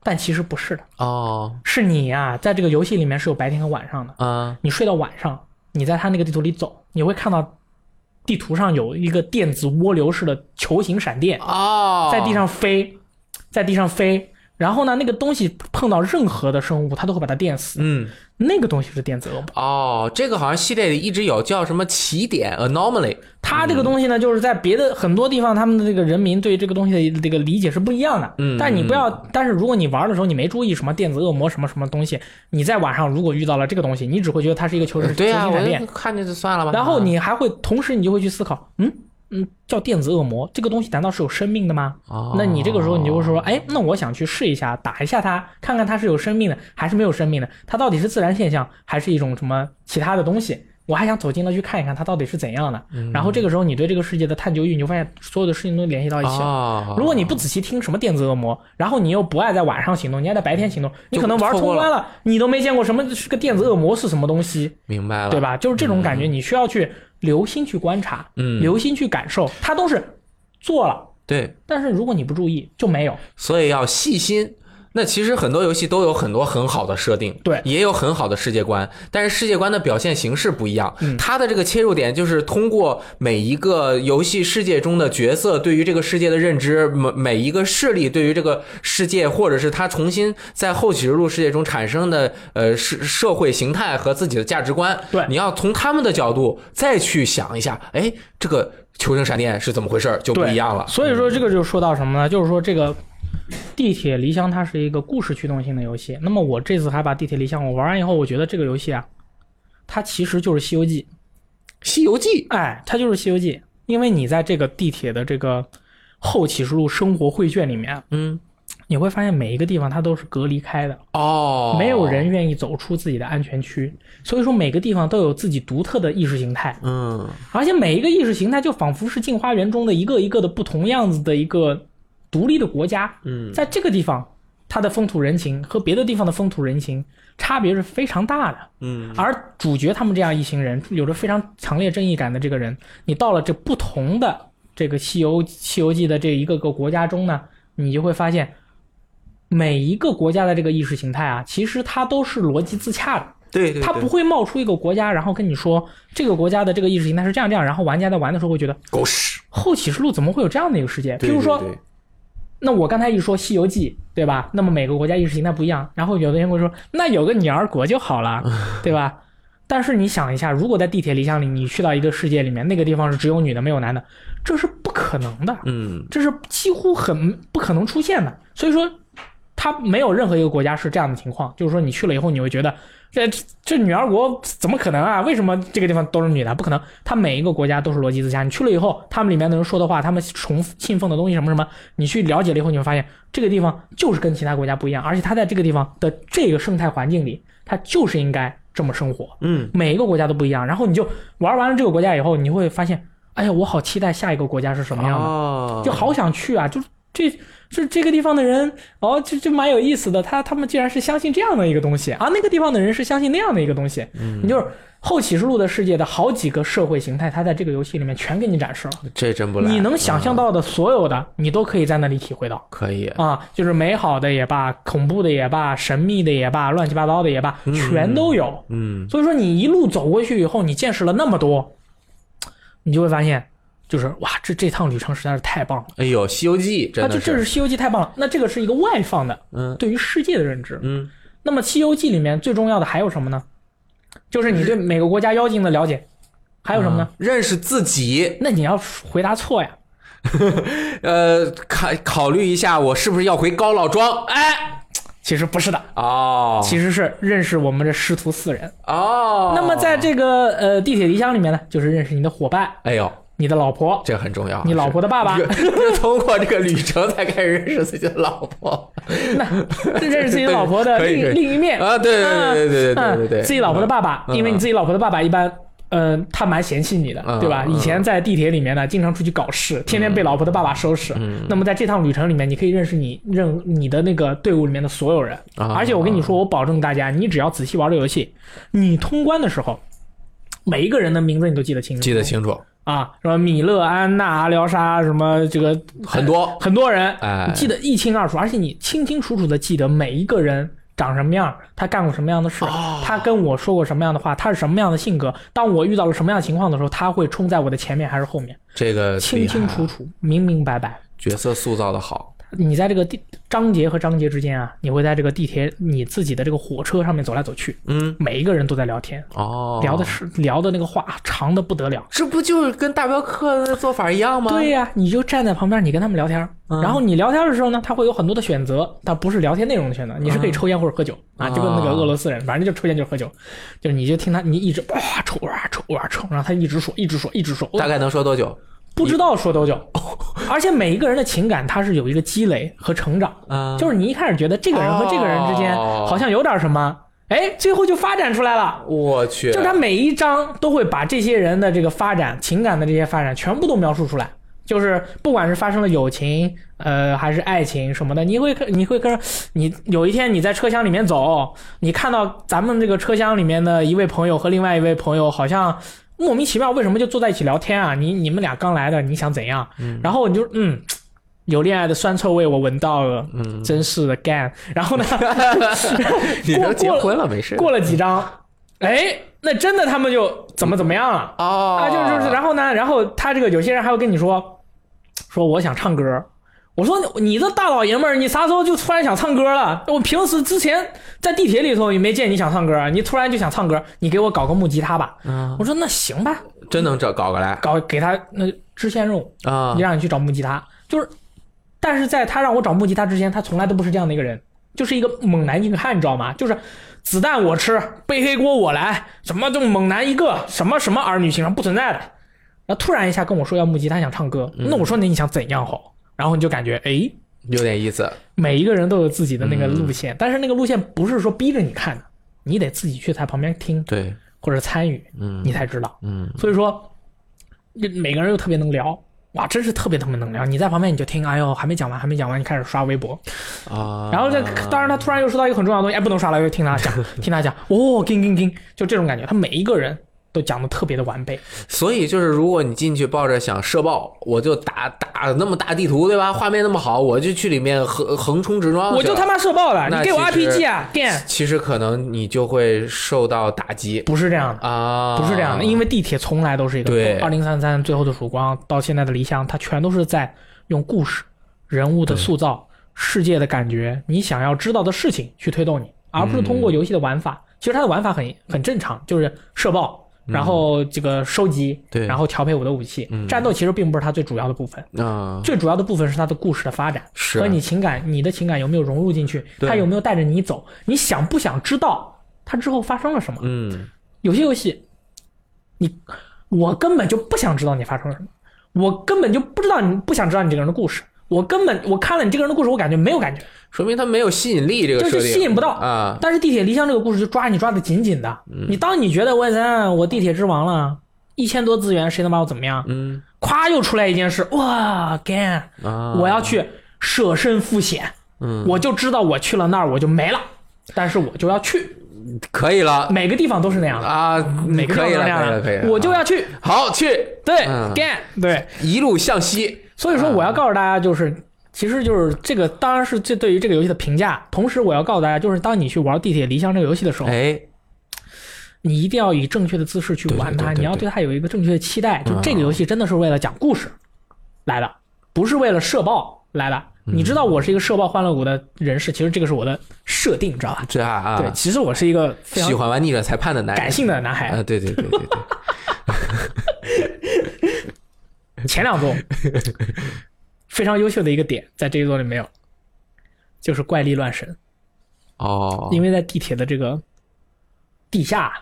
但其实不是的，哦，是你呀、在这个游戏里面是有白天和晚上的。啊，你睡到晚上，你在他那个地图里走，你会看到地图上有一个电子涡流式的球形闪电啊，在地上飞，在地上飞，然后呢，那个东西碰到任何的生物，它都会把它电死。嗯，那个东西是电子恶魔。哦，这个好像系列里一直有叫什么起点 anomaly。它这个东西呢，就是在别的很多地方，他们的这个人民对这个东西的这个理解是不一样的。嗯，但你不要，但是如果你玩的时候你没注意什么电子恶魔什么什么东西，你在晚上如果遇到了这个东西，你只会觉得它是一个求生对啊，闪电，看见就算了吧。然后你还会同时你就会去思考，嗯。嗯，叫电子恶魔，这个东西难道是有生命的吗？哦，那你这个时候你就会说，哎，那我想去试一下，打一下它，看看它是有生命的还是没有生命的，它到底是自然现象还是一种什么其他的东西？我还想走近了去看一看它到底是怎样的。然后这个时候你对这个世界的探究欲，你就发现所有的事情都联系到一起了。如果你不仔细听什么电子恶魔，然后你又不爱在晚上行动，你爱在白天行动，你可能玩通关了，你都没见过什么是个电子恶魔是什么东西。明白了，对吧？就是这种感觉，你需要去。留心去观察，嗯，留心去感受，它都是做了，对。但是如果你不注意，就没有。所以要细心。那其实很多游戏都有很多很好的设定，对，也有很好的世界观，但是世界观的表现形式不一样。它的这个切入点就是通过每一个游戏世界中的角色对于这个世界的认知，每每一个势力对于这个世界，或者是他重新在后启示录世界中产生的呃社社会形态和自己的价值观。对，你要从他们的角度再去想一下，哎，这个求生闪电是怎么回事，就不一样了。所以说这个就说到什么呢？就是说这个。地铁离乡它是一个故事驱动性的游戏，那么我这次还把地铁离乡我玩完以后，我觉得这个游戏啊，它其实就是《西游记》。西游记，哎，它就是《西游记》，因为你在这个地铁的这个后启示录生活绘卷里面，嗯，你会发现每一个地方它都是隔离开的。哦，没有人愿意走出自己的安全区，所以说每个地方都有自己独特的意识形态，嗯，而且每一个意识形态就仿佛是镜花缘中的一个一个的不同样子的一个。独立的国家，嗯，在这个地方，它的风土人情和别的地方的风土人情差别是非常大的，嗯。而主角他们这样一行人，有着非常强烈正义感的这个人，你到了这不同的这个西游西游记的这一个个国家中呢，你就会发现，每一个国家的这个意识形态啊，其实它都是逻辑自洽的，对对。它不会冒出一个国家，然后跟你说这个国家的这个意识形态是这样这样，然后玩家在玩的时候会觉得狗屎，后启示录怎么会有这样的一个世界？譬如说。那我刚才一说《西游记》，对吧？那么每个国家意识形态不一样，然后有的人会说，那有个女儿国就好了，对吧？[laughs] 但是你想一下，如果在地铁离乡里，你去到一个世界里面，那个地方是只有女的没有男的，这是不可能的，嗯，这是几乎很不可能出现的。所以说，它没有任何一个国家是这样的情况，就是说你去了以后，你会觉得。这这女儿国怎么可能啊？为什么这个地方都是女的？不可能，它每一个国家都是逻辑自洽。你去了以后，他们里面的人说的话，他们重信奉的东西什么什么，你去了解了以后，你会发现这个地方就是跟其他国家不一样，而且它在这个地方的这个生态环境里，它就是应该这么生活。嗯，每一个国家都不一样。然后你就玩完了这个国家以后，你会发现，哎呀，我好期待下一个国家是什么样的，就好想去啊！就这。是这个地方的人哦，就就蛮有意思的。他他们竟然是相信这样的一个东西啊，那个地方的人是相信那样的一个东西。嗯，你就是后启示录的世界的好几个社会形态，他在这个游戏里面全给你展示了。这真不赖。你能想象到的所有的，你都可以在那里体会到。可以啊，就是美好的也罢，恐怖的也罢，神秘的也罢，乱七八糟的也罢，全都有。嗯，所以说你一路走过去以后，你见识了那么多，你就会发现。就是哇，这这趟旅程实在是太棒了！哎呦，《西游记》真的，这是《西游记》太棒了。那这个是一个外放的，嗯，对于世界的认知，嗯。那么《西游记》里面最重要的还有什么呢？就是你对每个国家妖精的了解，还有什么呢？认识自己。那你要回答错呀。[laughs] 呃，考考虑一下，我是不是要回高老庄？哎，其实不是的哦，其实是认识我们这师徒四人哦。那么在这个呃地铁离乡里面呢，就是认识你的伙伴。哎呦。你的老婆，这很重要。你老婆的爸爸，[laughs] 通过这个旅程才开始认识自己的老婆。那认识自己老婆的 [laughs] 另另一面啊，对对对对对对对对，自己老婆的爸爸，因为你自己老婆的爸爸一般，嗯，他蛮嫌弃你的，对吧？以前在地铁里面呢，经常出去搞事，天天被老婆的爸爸收拾。那么在这趟旅程里面，你可以认识你认你的那个队伍里面的所有人。而且我跟你说，我保证大家，你只要仔细玩这游戏，你通关的时候，每一个人的名字你都记得清楚，记得清楚。啊，什么米勒、安娜、阿廖沙，什么这个很多很多人，哎，记得一清二楚，而且你清清楚楚的记得每一个人长什么样，他干过什么样的事，他跟我说过什么样的话，他是什么样的性格，当我遇到了什么样的情况的时候，他会冲在我的前面还是后面？这个清清楚楚、明明白白，角色塑造的好，你在这个地章节和章节之间啊，你会在这个地铁你自己的这个火车上面走来走去，嗯，每一个人都在聊天，哦，聊的是聊的那个话长的不得了。这不就是跟大镖客的做法一样吗？对呀、你就站在旁边，你跟他们聊天，嗯。然后你聊天的时候呢，他会有很多的选择，但不是聊天内容的选择，你是可以抽烟或者喝酒。啊，哦就跟那个俄罗斯人，反正就抽烟就是喝酒，就是你就听他，你一直哇抽哇抽哇抽，然后他一直说，一直说，一直说，大概能说多久？不知道说多久，[laughs] 而且每一个人的情感它是有一个积累和成长，啊，就是你一开始觉得这个人和这个人之间哦好像有点什么，哎，最后就发展出来了。我去，就他每一章都会把这些人的这个发展、情感的这些发展全部都描述出来。就是不管是发生了友情，呃，还是爱情什么的，你会看，你会跟你有一天你在车厢里面走，你看到咱们这个车厢里面的一位朋友和另外一位朋友好像莫名其妙为什么就坐在一起聊天啊？你你们俩刚来的，你想怎样？然后你就嗯。有恋爱的酸臭味，我闻到了，嗯，真是的干。然后呢，[laughs] [laughs] 你都结婚了没事？过了几张，哎，那真的他们就怎么怎么样了哦，啊？就是就是，然后呢，然后他这个有些人还会跟你说，说我想唱歌。我说你这大老爷们儿，你啥时候就突然想唱歌了？我平时之前在地铁里头也没见你想唱歌，啊你突然就想唱歌，你给我搞个木吉他吧。嗯，我说那行吧，真能这搞过来搞给他那支线任务，啊你让你去找木吉他，就是，但是在他让我找木吉他之前，他从来都不是这样的一个人，就是一个猛男硬汉，你知道吗？就是子弹我吃，背黑锅我来，什么就猛男一个，什么什么儿女情长不存在的。然后突然一下跟我说要木吉他，想唱歌，那我说那你想怎样好？然后你就感觉哎，有点意思。每一个人都有自己的那个路线，但是那个路线不是说逼着你看的，你得自己去在旁边听对，或者参与，嗯你才知道。嗯所以说，每个人又特别能聊，哇，真是特别特别能聊。你在旁边你就听，哎呦，还没讲完，还没讲完，你开始刷微博，啊，然后这当然他突然又说到一个很重要的东西，哎，不能刷了，又听他讲，[laughs] 听他讲，哦，叮叮叮，就这种感觉，他每一个人都讲的特别的完备，所以就是，如果你进去抱着想射爆，我就打打那么大地图，对吧？画面那么好，我就去里面横横冲直撞。我就他妈射爆了，你给我 RPG 啊，电，其实可能你就会受到打击不是这样的。啊，不是这样的，因为地铁从来都是一个对二零三三最后的曙光到现在的理想，它全都是在用故事、人物的塑造、世界的感觉，你想要知道的事情去推动你，而不是通过游戏的玩法。其实它的玩法很很正常，就是射爆，然后这个收集，对然后调配我的武器。战斗其实并不是它最主要的部分，啊，最主要的部分是它的故事的发展是和你情感，你的情感有没有融入进去，对它有没有带着你走，你想不想知道它之后发生了什么？嗯有些游戏，你我根本就不想知道你发生了什么，我根本就不知道你不想知道你这个人的故事，我根本我看了你这个人的故事，我感觉没有感觉，说明他没有吸引力，这个就是吸引不到。啊。但是地铁离乡这个故事就抓你抓的紧紧的，你当你觉得我操我地铁之王了，一千多资源谁能把我怎么样？嗯。咵又出来一件事，哇干，啊，我要去舍身赴险，嗯。我就知道我去了那儿我就没了，但是我就要去，可以了。每个地方都是那样的，啊，每个地方都是那样可以了，可以的，了。我就要去，好去。对嗯。干对。一路向西。所以说，我要告诉大家，就是，其实就是这个，当然是这对于这个游戏的评价。同时，我要告诉大家，就是当你去玩《地铁离乡》这个游戏的时候，哎，你一定要以正确的姿势去玩它，对对对对你要对它有一个正确的期待。就嗯这个游戏真的是为了讲故事来的，不是为了社爆来的。嗯你知道我是一个社爆欢乐谷的人士，其实这个是我的设定，你知道吧？这啊，对，其实我是一个非常喜欢玩逆转裁判的男人感性的男孩。啊，对对对对对，[laughs] 前两座 [laughs] 非常优秀的一个点，在这一座里没有，就是怪力乱神。哦，因为在地铁的这个地下，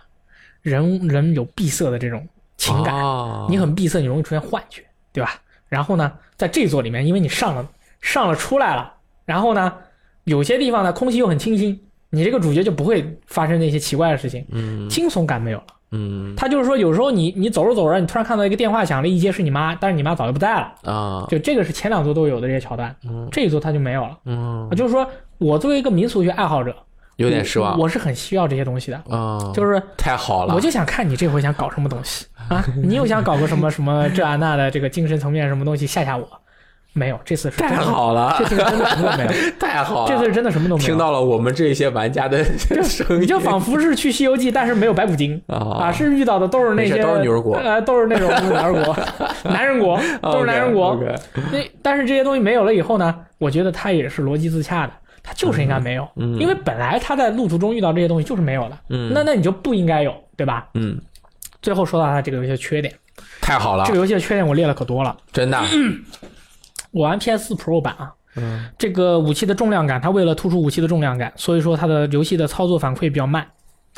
人人有闭塞的这种情感，哦你很闭塞，你容易出现幻觉，对吧？然后呢，在这座里面，因为你上了上了出来了，然后呢，有些地方呢空气又很清新，你这个主角就不会发生那些奇怪的事情，嗯轻松感没有了。嗯他就是说，有时候你你走着走着，你突然看到一个电话响了，一接是你妈，但是你妈早就不在了。啊就这个是前两座都有的这些桥段，嗯这一座他就没有了。嗯，就是说我作为一个民俗学爱好者，有点失望我我是很需要这些东西的。啊，就是太好了，我就想看你这回想搞什么东西啊？你又想搞个什么什么这啊那的这个精神层面什么东西吓吓我？没有，这次是太好了，这次真的什么都没有，[laughs] 太好了，这次真的什么都没有。听到了我们这些玩家的声音，你就仿佛是去《西游记》，但是没有白骨精。啊，是遇到的都是那些都是女儿国，呃，都是那种 [laughs] 男人国、男人国，都是男人国。那但是这些东西没有了以后呢，我觉得它也是逻辑自洽的，他就是应该没有，因为本来他在路途中遇到这些东西就是没有的，那那你就不应该有，对吧？嗯。最后说到他这个游戏的缺点，太好了，这个游戏的缺点我列了可多了，真的。[clears throat] 我玩 PS 4 Pro 版啊，嗯，这个武器的重量感，它为了突出武器的重量感，所以说它的游戏的操作反馈比较慢。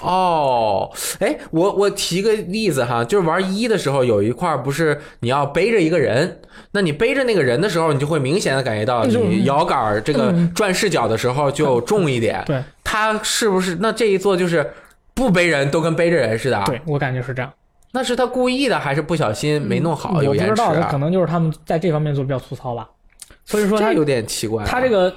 哦，哎，我我提个例子哈，就是玩一的时候有一块不是你要背着一个人，那你背着那个人的时候，你就会明显的感觉到你摇杆这个转视角的时候就重一点。对，它是不是？那这一座就是不背人都跟背着人似的？对我感觉是这样。那是他故意的，还是不小心没弄好？我不知道，可能就是他们在这方面做比较粗糙吧。所以说他有点奇怪。他这个，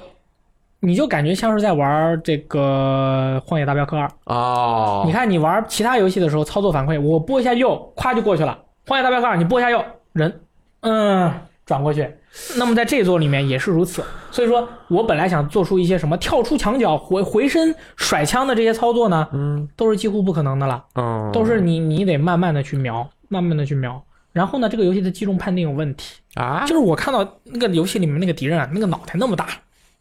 你就感觉像是在玩这个《荒野大镖客二》哦。你看你玩其他游戏的时候，操作反馈，我拨一下右，咵就过去了。《荒野大镖客二》，你拨一下右，人，嗯，转过去。那么在这座里面也是如此。所以说我本来想做出一些什么跳出墙角、回回身甩枪的这些操作呢，嗯，都是几乎不可能的了。嗯，都是你你得慢慢的去瞄，慢慢的去瞄。然后呢，这个游戏的击中判定有问题啊，就是我看到那个游戏里面那个敌人啊，那个脑袋那么大，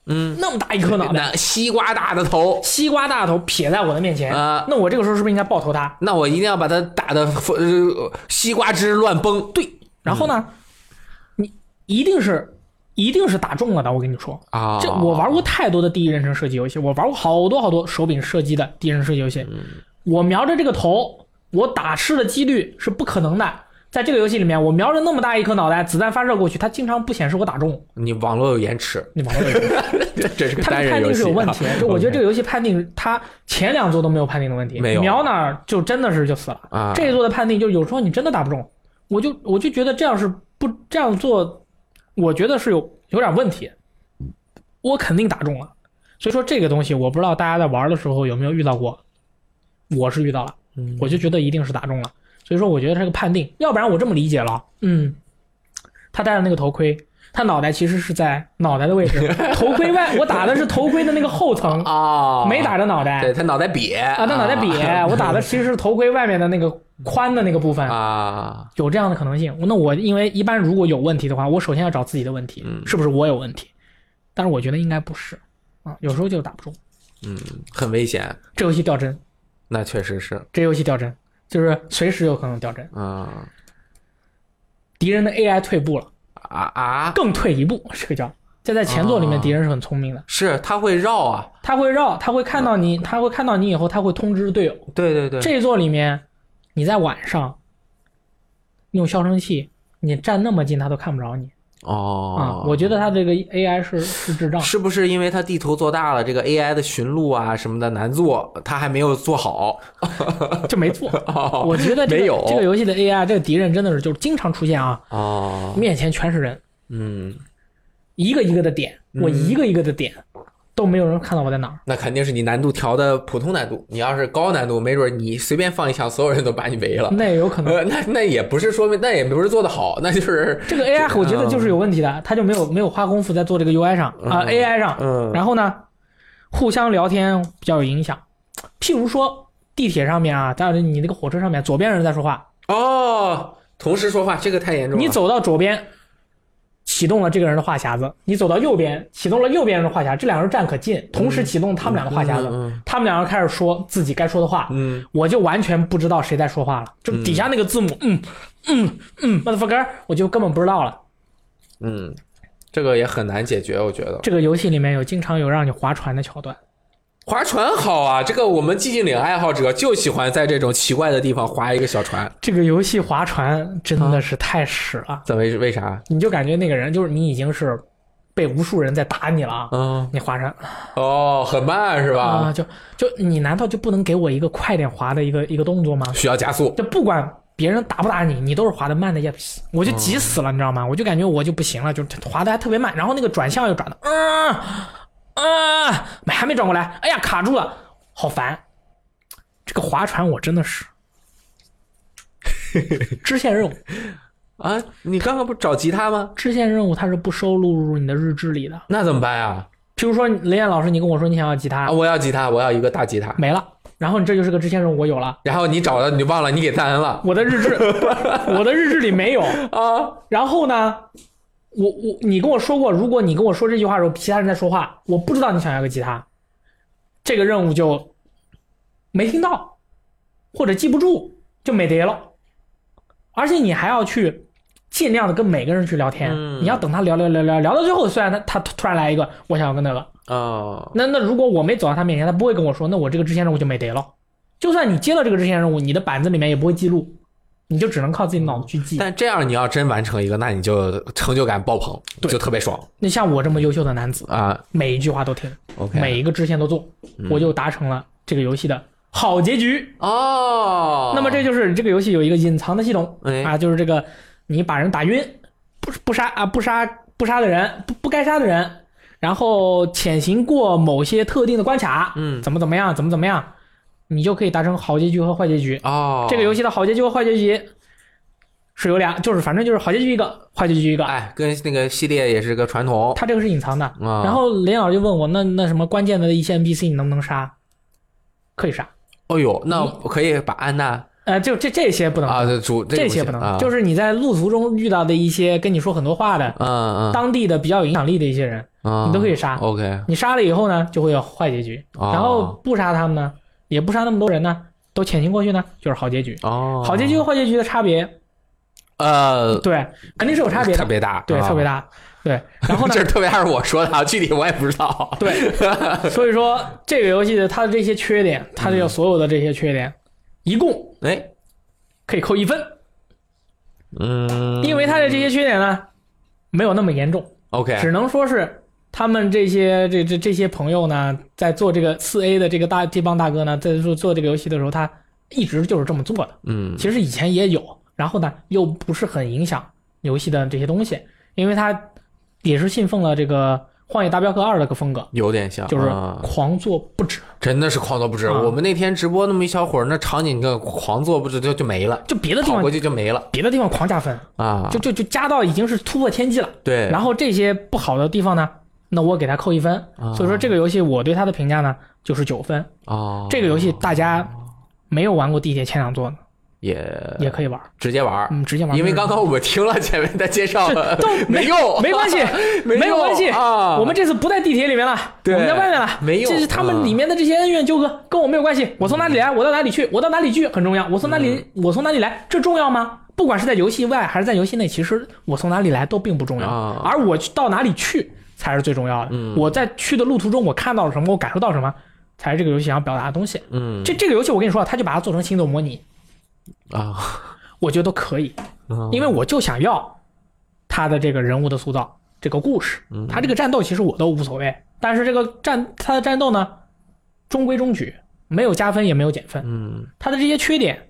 嗯，那么大一颗脑袋，西瓜大的头，西瓜大的头撇在我的面前啊，那我这个时候是不是应该爆头他？那我一定要把他打的呃西瓜汁乱崩。对，然后呢，你一定是。一定是打中了的，我跟你说啊！这我玩过太多的第一人称射击游戏，我玩过好多好多手柄射击的第一人称射击游戏。我瞄着这个头，我打失的几率是不可能的。在这个游戏里面，我瞄着那么大一颗脑袋，子弹发射过去，它经常不显示我打中。你网络有延迟，你网络有延迟，[laughs] 这是个单人游戏。它判定是有问题，就我觉得这个游戏判定，它前两座都没有判定的问题，没有瞄哪儿就真的是就死了啊！这一座的判定就有时候你真的打不中，我就我就觉得这样是不这样做。我觉得是有有点问题，我肯定打中了，所以说这个东西我不知道大家在玩的时候有没有遇到过，我是遇到了，我就觉得一定是打中了，所以说我觉得这个判定，要不然我这么理解了，嗯，他戴的那个头盔，他脑袋其实是在脑袋的位置，[laughs] 头盔外我打的是头盔的那个后层啊，没打着脑袋，对他脑袋瘪啊，他脑袋瘪，[laughs] 我打的其实是头盔外面的那个。宽的那个部分啊，有这样的可能性。那我因为一般如果有问题的话，我首先要找自己的问题，是不是我有问题？但是我觉得应该不是啊，有时候就打不中，嗯，很危险。这游戏掉帧，那确实是。这游戏掉帧，就是随时有可能掉帧啊。敌人的 AI 退步了啊啊，更退一步，这个叫。在在前作里面，敌人是很聪明的，是他会绕啊，他会绕，他会看到你，他会看到你以后，他会通知队友。对对对，这一座里面。你在晚上用消声器，你站那么近，他都看不着你。哦，啊，我觉得他这个 AI 是是智障。是不是因为他地图做大了，这个 AI 的寻路啊什么的难做，他还没有做好，[laughs] 就没做。我觉得没有这个游戏的 AI，这个敌人真的是就是经常出现啊。哦，面前全是人，嗯，一个一个的点，我一个一个的点。都没有人看到我在哪儿，那肯定是你难度调的普通难度。你要是高难度，没准你随便放一枪，所有人都把你围了。那也有可能。那那也不是说明，那也不是做的好，[laughs] 那就是这个 AI，我觉得就是有问题的，他就没有没有花功夫在做这个 UI 上啊 AI 上。嗯。然后呢，互相聊天比较有影响。譬如说地铁上面啊，在你那个火车上面，左边人在说话。哦，同时说话，这个太严重了。你走到左边。启动了这个人的话匣子，你走到右边，启动了右边人的话匣，这两个人站可近，同时启动他们俩的话匣子，他们两个开始说自己该说的话，我就完全不知道谁在说话了，就底下那个字母，嗯嗯嗯，motherfucker，我就根本不知道了。嗯，这个也很难解决，我觉得。这个游戏里面有经常有让你划船的桥段。划船好啊，这个我们寂静岭爱好者就喜欢在这种奇怪的地方划一个小船。这个游戏划船真的是太屎了。怎么为啥？你就感觉那个人就是你已经是被无数人在打你了。嗯，你划船哦，很慢是吧？啊，就就你难道就不能给我一个快点划的一个一个动作吗？需要加速。就不管别人打不打你，你都是划的慢的要死，我就急死了，你知道吗？我就感觉我就不行了，就划的还特别慢，然后那个转向又转的，嗯啊，没还没转过来，哎呀，卡住了。好烦，这个划船我真的是 [laughs] 支线任务，啊，你刚刚不找吉他吗？支线任务它是不收录入你的日志里的。那怎么办呀？譬如说雷燕老师，你跟我说你想要吉他，我要吉他，我要一个大吉他，没了。然后你这就是个支线任务，我有了。然后你找了，你忘了，你给赞恩了。我的日志，[laughs] 我的日志里没有啊。然后呢，我我你跟我说过，如果你跟我说这句话的时候，其他人在说话，我不知道你想要个吉他，这个任务就没听到，或者记不住，就没得了。而且你还要去尽量的跟每个人去聊天，你要等他聊聊聊聊聊到最后，虽然他他突然来一个，我想要个那个。哦，那那如果我没走到他面前，他不会跟我说，那我这个支线任务就没得了。就算你接了这个支线任务，你的板子里面也不会记录，你就只能靠自己脑子去记。但这样你要真完成一个，那你就成就感爆棚，就特别爽。那像我这么优秀的男子啊，每一句话都听，OK，每一个支线都做，我就达成了这个游戏的好结局哦。那么这就是这个游戏有一个隐藏的系统啊，就是这个你把人打晕，不不杀啊不杀不杀的人，不不该杀的人。然后潜行过某些特定的关卡，嗯，怎么怎么样，怎么怎么样，你就可以达成好结局和坏结局。哦，这个游戏的好结局和坏结局是有俩，就是反正就是好结局一个，坏结局一个。哎，跟那个系列也是个传统。它这个是隐藏的。然后林老师就问我，那那什么关键的一些 NPC 你能不能杀？可以杀。哦呦，那可以把安娜。呃，就这这些不能啊，主这些不能，就是你在路途中遇到的一些跟你说很多话的，嗯嗯，当地的比较有影响力的一些人，你都可以杀。OK，你杀了以后呢，就会有坏结局。然后不杀他们呢，也不杀那么多人呢，都潜行过去呢，就是好结局。哦，好结局和坏结局的差别，呃，对，肯定是有差别的，特别大，对，特别大，对。[laughs] 然后呢，这是特别还是我说的，具体我也不知道。对，所以说这个游戏的它的这些缺点，它的所有的这些缺点，一共哎。可以扣一分，嗯，因为它的这些缺点呢，没有那么严重。OK，只能说是他们这些这这这些朋友呢，在做这个四 A 的这个大这帮大哥呢，在做做这个游戏的时候，他一直就是这么做的。嗯，其实以前也有，然后呢，又不是很影响游戏的这些东西，因为他也是信奉了这个。《荒野大镖客二》的个风格。有点像，就是狂做不止，真的是狂做不止。我们那天直播那么一小会儿，那场景个狂做不止就就没了，就别的地方过去就没了，别的地方狂加分。啊，就就就加到已经是突破天际了。对，然后这些不好的地方呢，那我给他扣一分。所以说这个游戏我对他的评价呢就是九分。哦，这个游戏大家没有玩过地铁前两座呢。也也可以玩，直接玩，嗯，直接玩。因为刚刚我们听了前面的介绍，[laughs] 都没用，[laughs] 没关系，[laughs] 没有关系啊。我们这次不在地铁里面了，我们在外面了，没有。这是他们里面的这些恩怨纠葛，跟我没有关系。我从哪里来，我到哪里去，我到哪里去很重要。我从哪里，我从哪里来，这重要吗？不管是在游戏外还是在游戏内，其实我从哪里来都并不重要，而我到哪里去才是最重要的。我在去的路途中，我看到了什么，我感受到什么，才是这个游戏想要表达的东西。嗯，这这个游戏我跟你说，他就把它做成行走模拟啊。我觉得都可以，因为我就想要他的这个人物的塑造，这个故事，他这个战斗其实我都无所谓。但是这个战他的战斗呢，中规中矩，没有加分也没有减分。嗯，他的这些缺点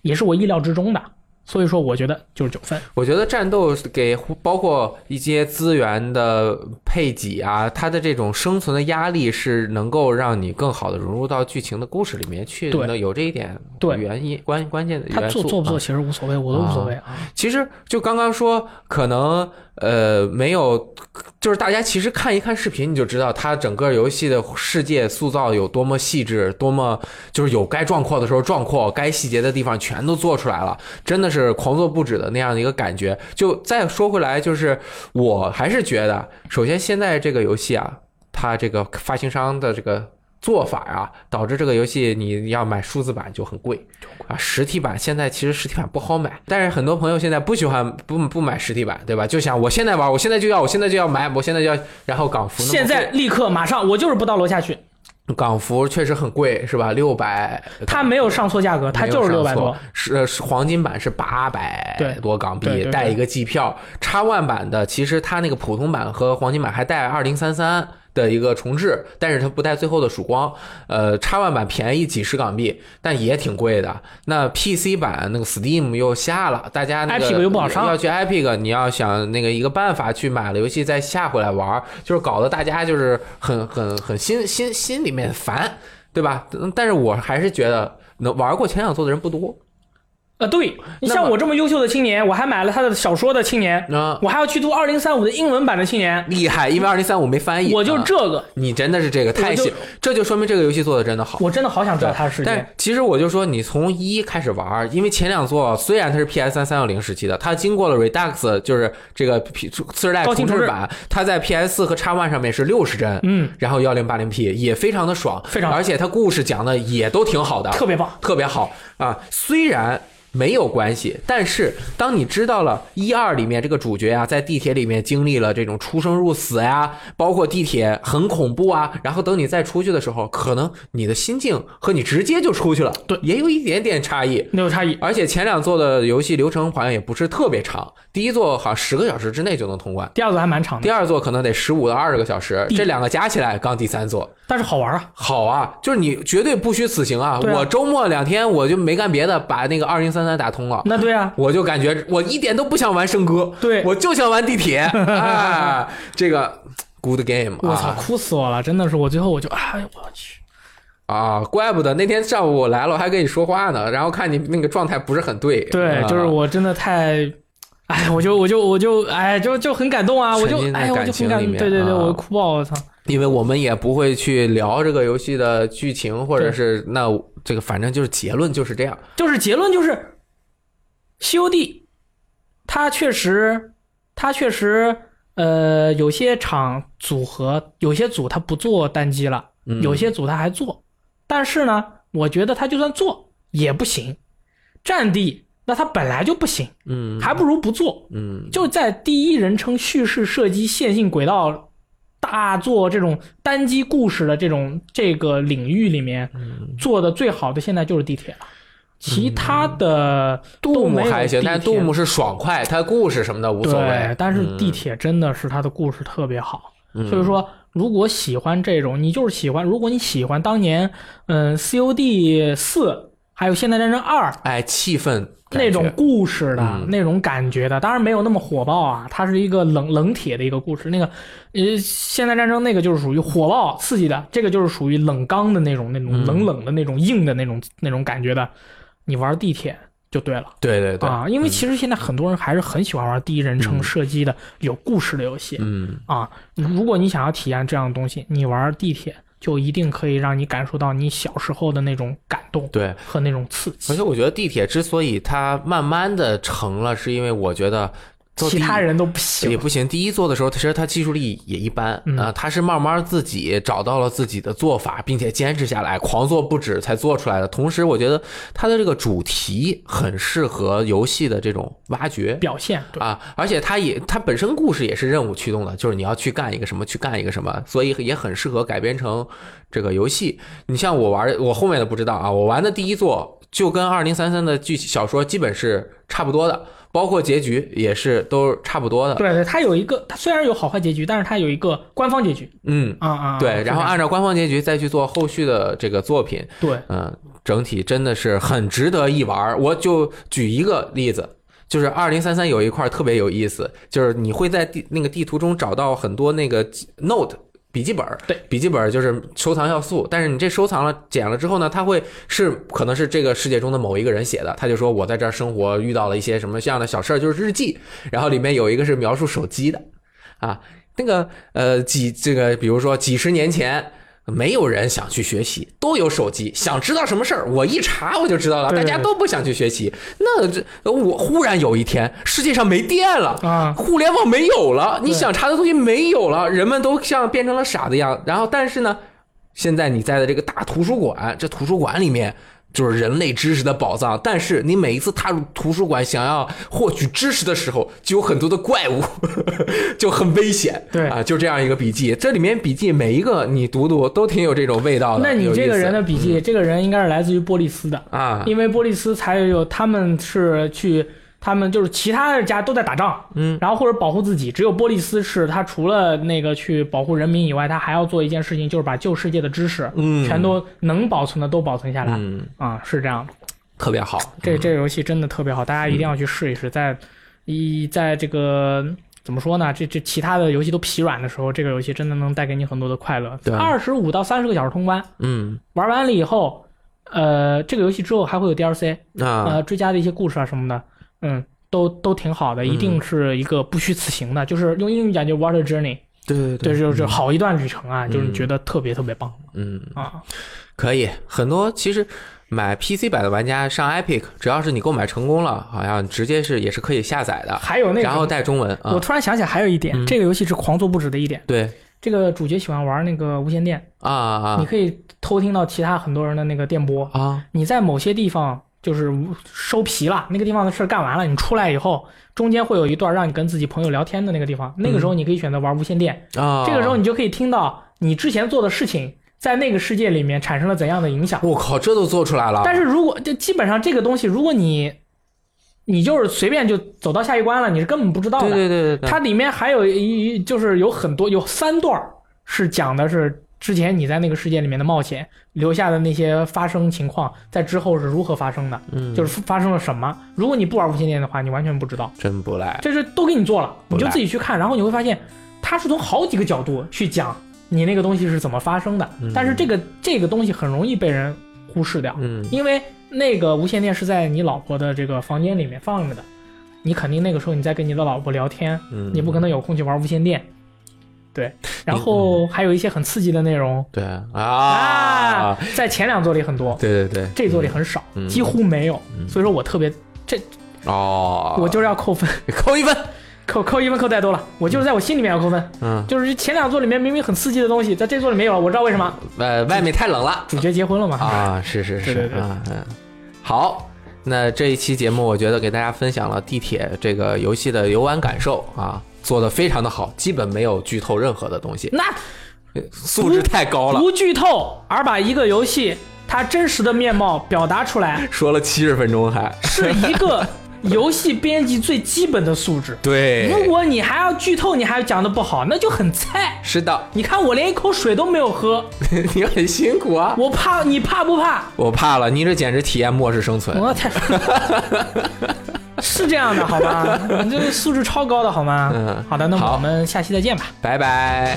也是我意料之中的。所以说，我觉得就是九分。我觉得战斗给包括一些资源的配给啊，它的这种生存的压力是能够让你更好的融入到剧情的故事里面去。的，有这一点对原因关关键的元素。他做做不做其实无所谓，我都无所谓啊。其实就刚刚说，可能呃没有，就是大家其实看一看视频，你就知道它整个游戏的世界塑造有多么细致，多么就是有该壮阔的时候壮阔，该细节的地方全都做出来了，真的。是狂做不止的那样的一个感觉。就再说回来，就是我还是觉得，首先现在这个游戏啊，它这个发行商的这个做法啊，导致这个游戏你要买数字版就很贵啊。实体版现在其实实体版不好买，但是很多朋友现在不喜欢不不买实体版，对吧？就想我现在玩，我现在就要，我现在就要买，我现在就要，然后港服现在立刻马上，我就是不到楼下去。港服确实很贵，是吧？六百，它没有上错价格，它就是六百多。是是黄金版是八百多港币，带一个季票。叉万版的其实它那个普通版和黄金版还带二零三三。的一个重置，但是它不带最后的曙光。呃，叉 One 版便宜几十港币，但也挺贵的。那 PC 版那个 Steam 又下了，大家那个又不好上，要去 Epic，你要想那个一个办法去买了游戏再下回来玩，就是搞得大家就是很很很心心心里面烦，对吧？但是我还是觉得能玩过前两座的人不多。呃，对你像我这么优秀的青年，我还买了他的小说的青年，啊，我还要去读二零三五的英文版的青年，厉害，因为二零三五没翻译，[laughs] 我就这个，你真的是这个太行，这就说明这个游戏做的真的好。我真的好想知道它的世界。但其实我就说，你从一开始玩，因为前两座虽然它是 PS 三三六零时期的，它经过了 Redux，就是这个 P 次世代重置版，它在 PS 四和 X One 上面是六十帧，嗯，然后幺零八零 P 也非常的爽，非常，而且它故事讲的也都挺好的，特别棒，特别好啊，虽然。没有关系，但是当你知道了一二里面这个主角啊，在地铁里面经历了这种出生入死呀，包括地铁很恐怖啊，然后等你再出去的时候，可能你的心境和你直接就出去了，对，也有一点点差异，没有差异。而且前两座的游戏流程好像也不是特别长，第一座好像十个小时之内就能通关，第二座还蛮长的，第二座可能得十五到二十个小时，这两个加起来刚第三座，但是好玩啊，好啊，就是你绝对不虚此行啊！我周末两天我就没干别的，把那个二零三三打通了，那。对啊，我就感觉我一点都不想玩圣歌，对我就想玩地铁 [laughs] 啊！这个 good game，我操，哭死我了！真的是，我最后我就哎呦我去啊！怪不得那天上午我来了，我还跟你说话呢，然后看你那个状态不是很对。对，就是我真的太，哎，我就我就我就哎，就就很感动啊！我就哎，我就很感动，对对对，我哭爆！我操！因为我们也不会去聊这个游戏的剧情，或者是那这个，反正就是结论就是这样，就是结论就是。COD，它确实，它确实，呃，有些厂组合，有些组它不做单机了，有些组它还做，但是呢，我觉得它就算做也不行。战地那它本来就不行，嗯，还不如不做，嗯，就在第一人称叙事射击线性轨道大作这种单机故事的这种这个领域里面，做的最好的现在就是地铁了。其他的杜牧还行，但杜牧是爽快，它故事什么的无所谓。但是地铁真的是它的故事特别好，所以说如果喜欢这种，你就是喜欢。如果你喜欢当年，嗯，COD 四还有《现代战争二》，哎，气氛那种故事的那种感觉的，当然没有那么火爆啊，它是一个冷冷铁的一个故事。那个呃，《现代战争》那个就是属于火爆刺激的，这个就是属于冷刚的那种那种冷冷的那种硬的那种那种感觉的。你玩地铁就对了，对对对啊，因为其实现在很多人还是很喜欢玩第一人称射击的有故事的游戏，嗯啊，如果你想要体验这样的东西，你玩地铁就一定可以让你感受到你小时候的那种感动，对和那种刺激。而且我觉得地铁之所以它慢慢的成了，是因为我觉得。其他人都不行，也不行。第一做的时候，其实他技术力也一般啊。他是慢慢自己找到了自己的做法，并且坚持下来，狂做不止才做出来的。同时，我觉得他的这个主题很适合游戏的这种挖掘表现啊。而且他也他本身故事也是任务驱动的，就是你要去干一个什么，去干一个什么，所以也很适合改编成这个游戏。你像我玩，我后面的不知道啊。我玩的第一座就跟二零三三的剧小说基本是差不多的。包括结局也是都差不多的。对对，它有一个，它虽然有好坏结局，但是它有一个官方结局。嗯啊啊，对，然后按照官方结局再去做后续的这个作品。对，嗯，整体真的是很值得一玩。我就举一个例子，就是二零三三有一块特别有意思，就是你会在地那个地图中找到很多那个 note。笔记本对，笔记本就是收藏要素，但是你这收藏了、捡了之后呢，它会是可能是这个世界中的某一个人写的，他就说我在这儿生活遇到了一些什么样的小事儿，就是日记，然后里面有一个是描述手机的，啊，那个呃几这个比如说几十年前。没有人想去学习，都有手机。想知道什么事儿，我一查我就知道了。大家都不想去学习，那这我忽然有一天世界上没电了啊，互联网没有了，你想查的东西没有了，人们都像变成了傻子一样。然后，但是呢，现在你在的这个大图书馆，这图书馆里面。就是人类知识的宝藏，但是你每一次踏入图书馆想要获取知识的时候，就有很多的怪物，[laughs] 就很危险。对啊，就这样一个笔记，这里面笔记每一个你读读都挺有这种味道的。那你这个人的笔记，这个人应该是来自于波利斯的啊，因为波利斯才有他们是去。他们就是其他的家都在打仗，嗯，然后或者保护自己，只有波利斯是他除了那个去保护人民以外，他还要做一件事情，就是把旧世界的知识，嗯，全都能保存的都保存下来，嗯。啊，是这样的，特别好，这这个游戏真的特别好，大家一定要去试一试，在一在这个怎么说呢？这这其他的游戏都疲软的时候，这个游戏真的能带给你很多的快乐。对，二十五到三十个小时通关，嗯，玩完了以后。呃，这个游戏之后还会有 DLC，啊，呃，追加的一些故事啊什么的，嗯，都都挺好的，一定是一个不虚此行的，就是用英语讲就 Water Journey，对对对，就是好一段旅程啊，就是觉得特别特别棒，嗯啊，可以，很多其实。买 PC 版的玩家上 Epic，只要是你购买成功了，好像直接是也是可以下载的。还有那个，然后带中文。我突然想起来还有一点，这个游戏是狂做不止的一点。对，这个主角喜欢玩那个无线电啊啊！你可以偷听到其他很多人的那个电波啊。你在某些地方就是收皮了，那个地方的事干完了，你出来以后，中间会有一段让你跟自己朋友聊天的那个地方，那个时候你可以选择玩无线电啊。这个时候你就可以听到你之前做的事情。在那个世界里面产生了怎样的影响？我靠，这都做出来了！但是如果就基本上这个东西，如果你你就是随便就走到下一关了，你是根本不知道的。对对对对。它里面还有一就是有很多有三段是讲的是之前你在那个世界里面的冒险留下的那些发生情况，在之后是如何发生的？嗯，就是发生了什么？如果你不玩无线电的话，你完全不知道。真不赖。这是都给你做了，你就自己去看，然后你会发现，它是从好几个角度去讲。你那个东西是怎么发生的？但是这个这个东西很容易被人忽视掉，嗯，因为那个无线电是在你老婆的这个房间里面放着的，你肯定那个时候你在跟你的老婆聊天，嗯，你不可能有空去玩无线电，对。然后还有一些很刺激的内容，对啊，在前两座里很多，对对对，这座里很少，几乎没有，所以说我特别这哦，我就是要扣分，扣一分。扣扣一分扣太多了，我就是在我心里面要扣分。嗯，就是前两座里面明明很刺激的东西，在这座里没有，我知道为什么。呃，外面太冷了，主角结婚了嘛？啊，是是是，嗯嗯。好，那这一期节目我觉得给大家分享了地铁这个游戏的游玩感受啊，做的非常的好，基本没有剧透任何的东西。那素质太高了，不剧透而把一个游戏它真实的面貌表达出来，[laughs] 说了七十分钟还是一个。游戏编辑最基本的素质。对，如果你还要剧透，你还讲的不好，那就很菜。是的，你看我连一口水都没有喝，[laughs] 你很辛苦啊。我怕，你怕不怕？我怕了，你这简直体验末世生存。我太，[laughs] 是这样的，好吧？你 [laughs] 这素质超高的好吗？嗯，好的，那我们下期再见吧，拜拜。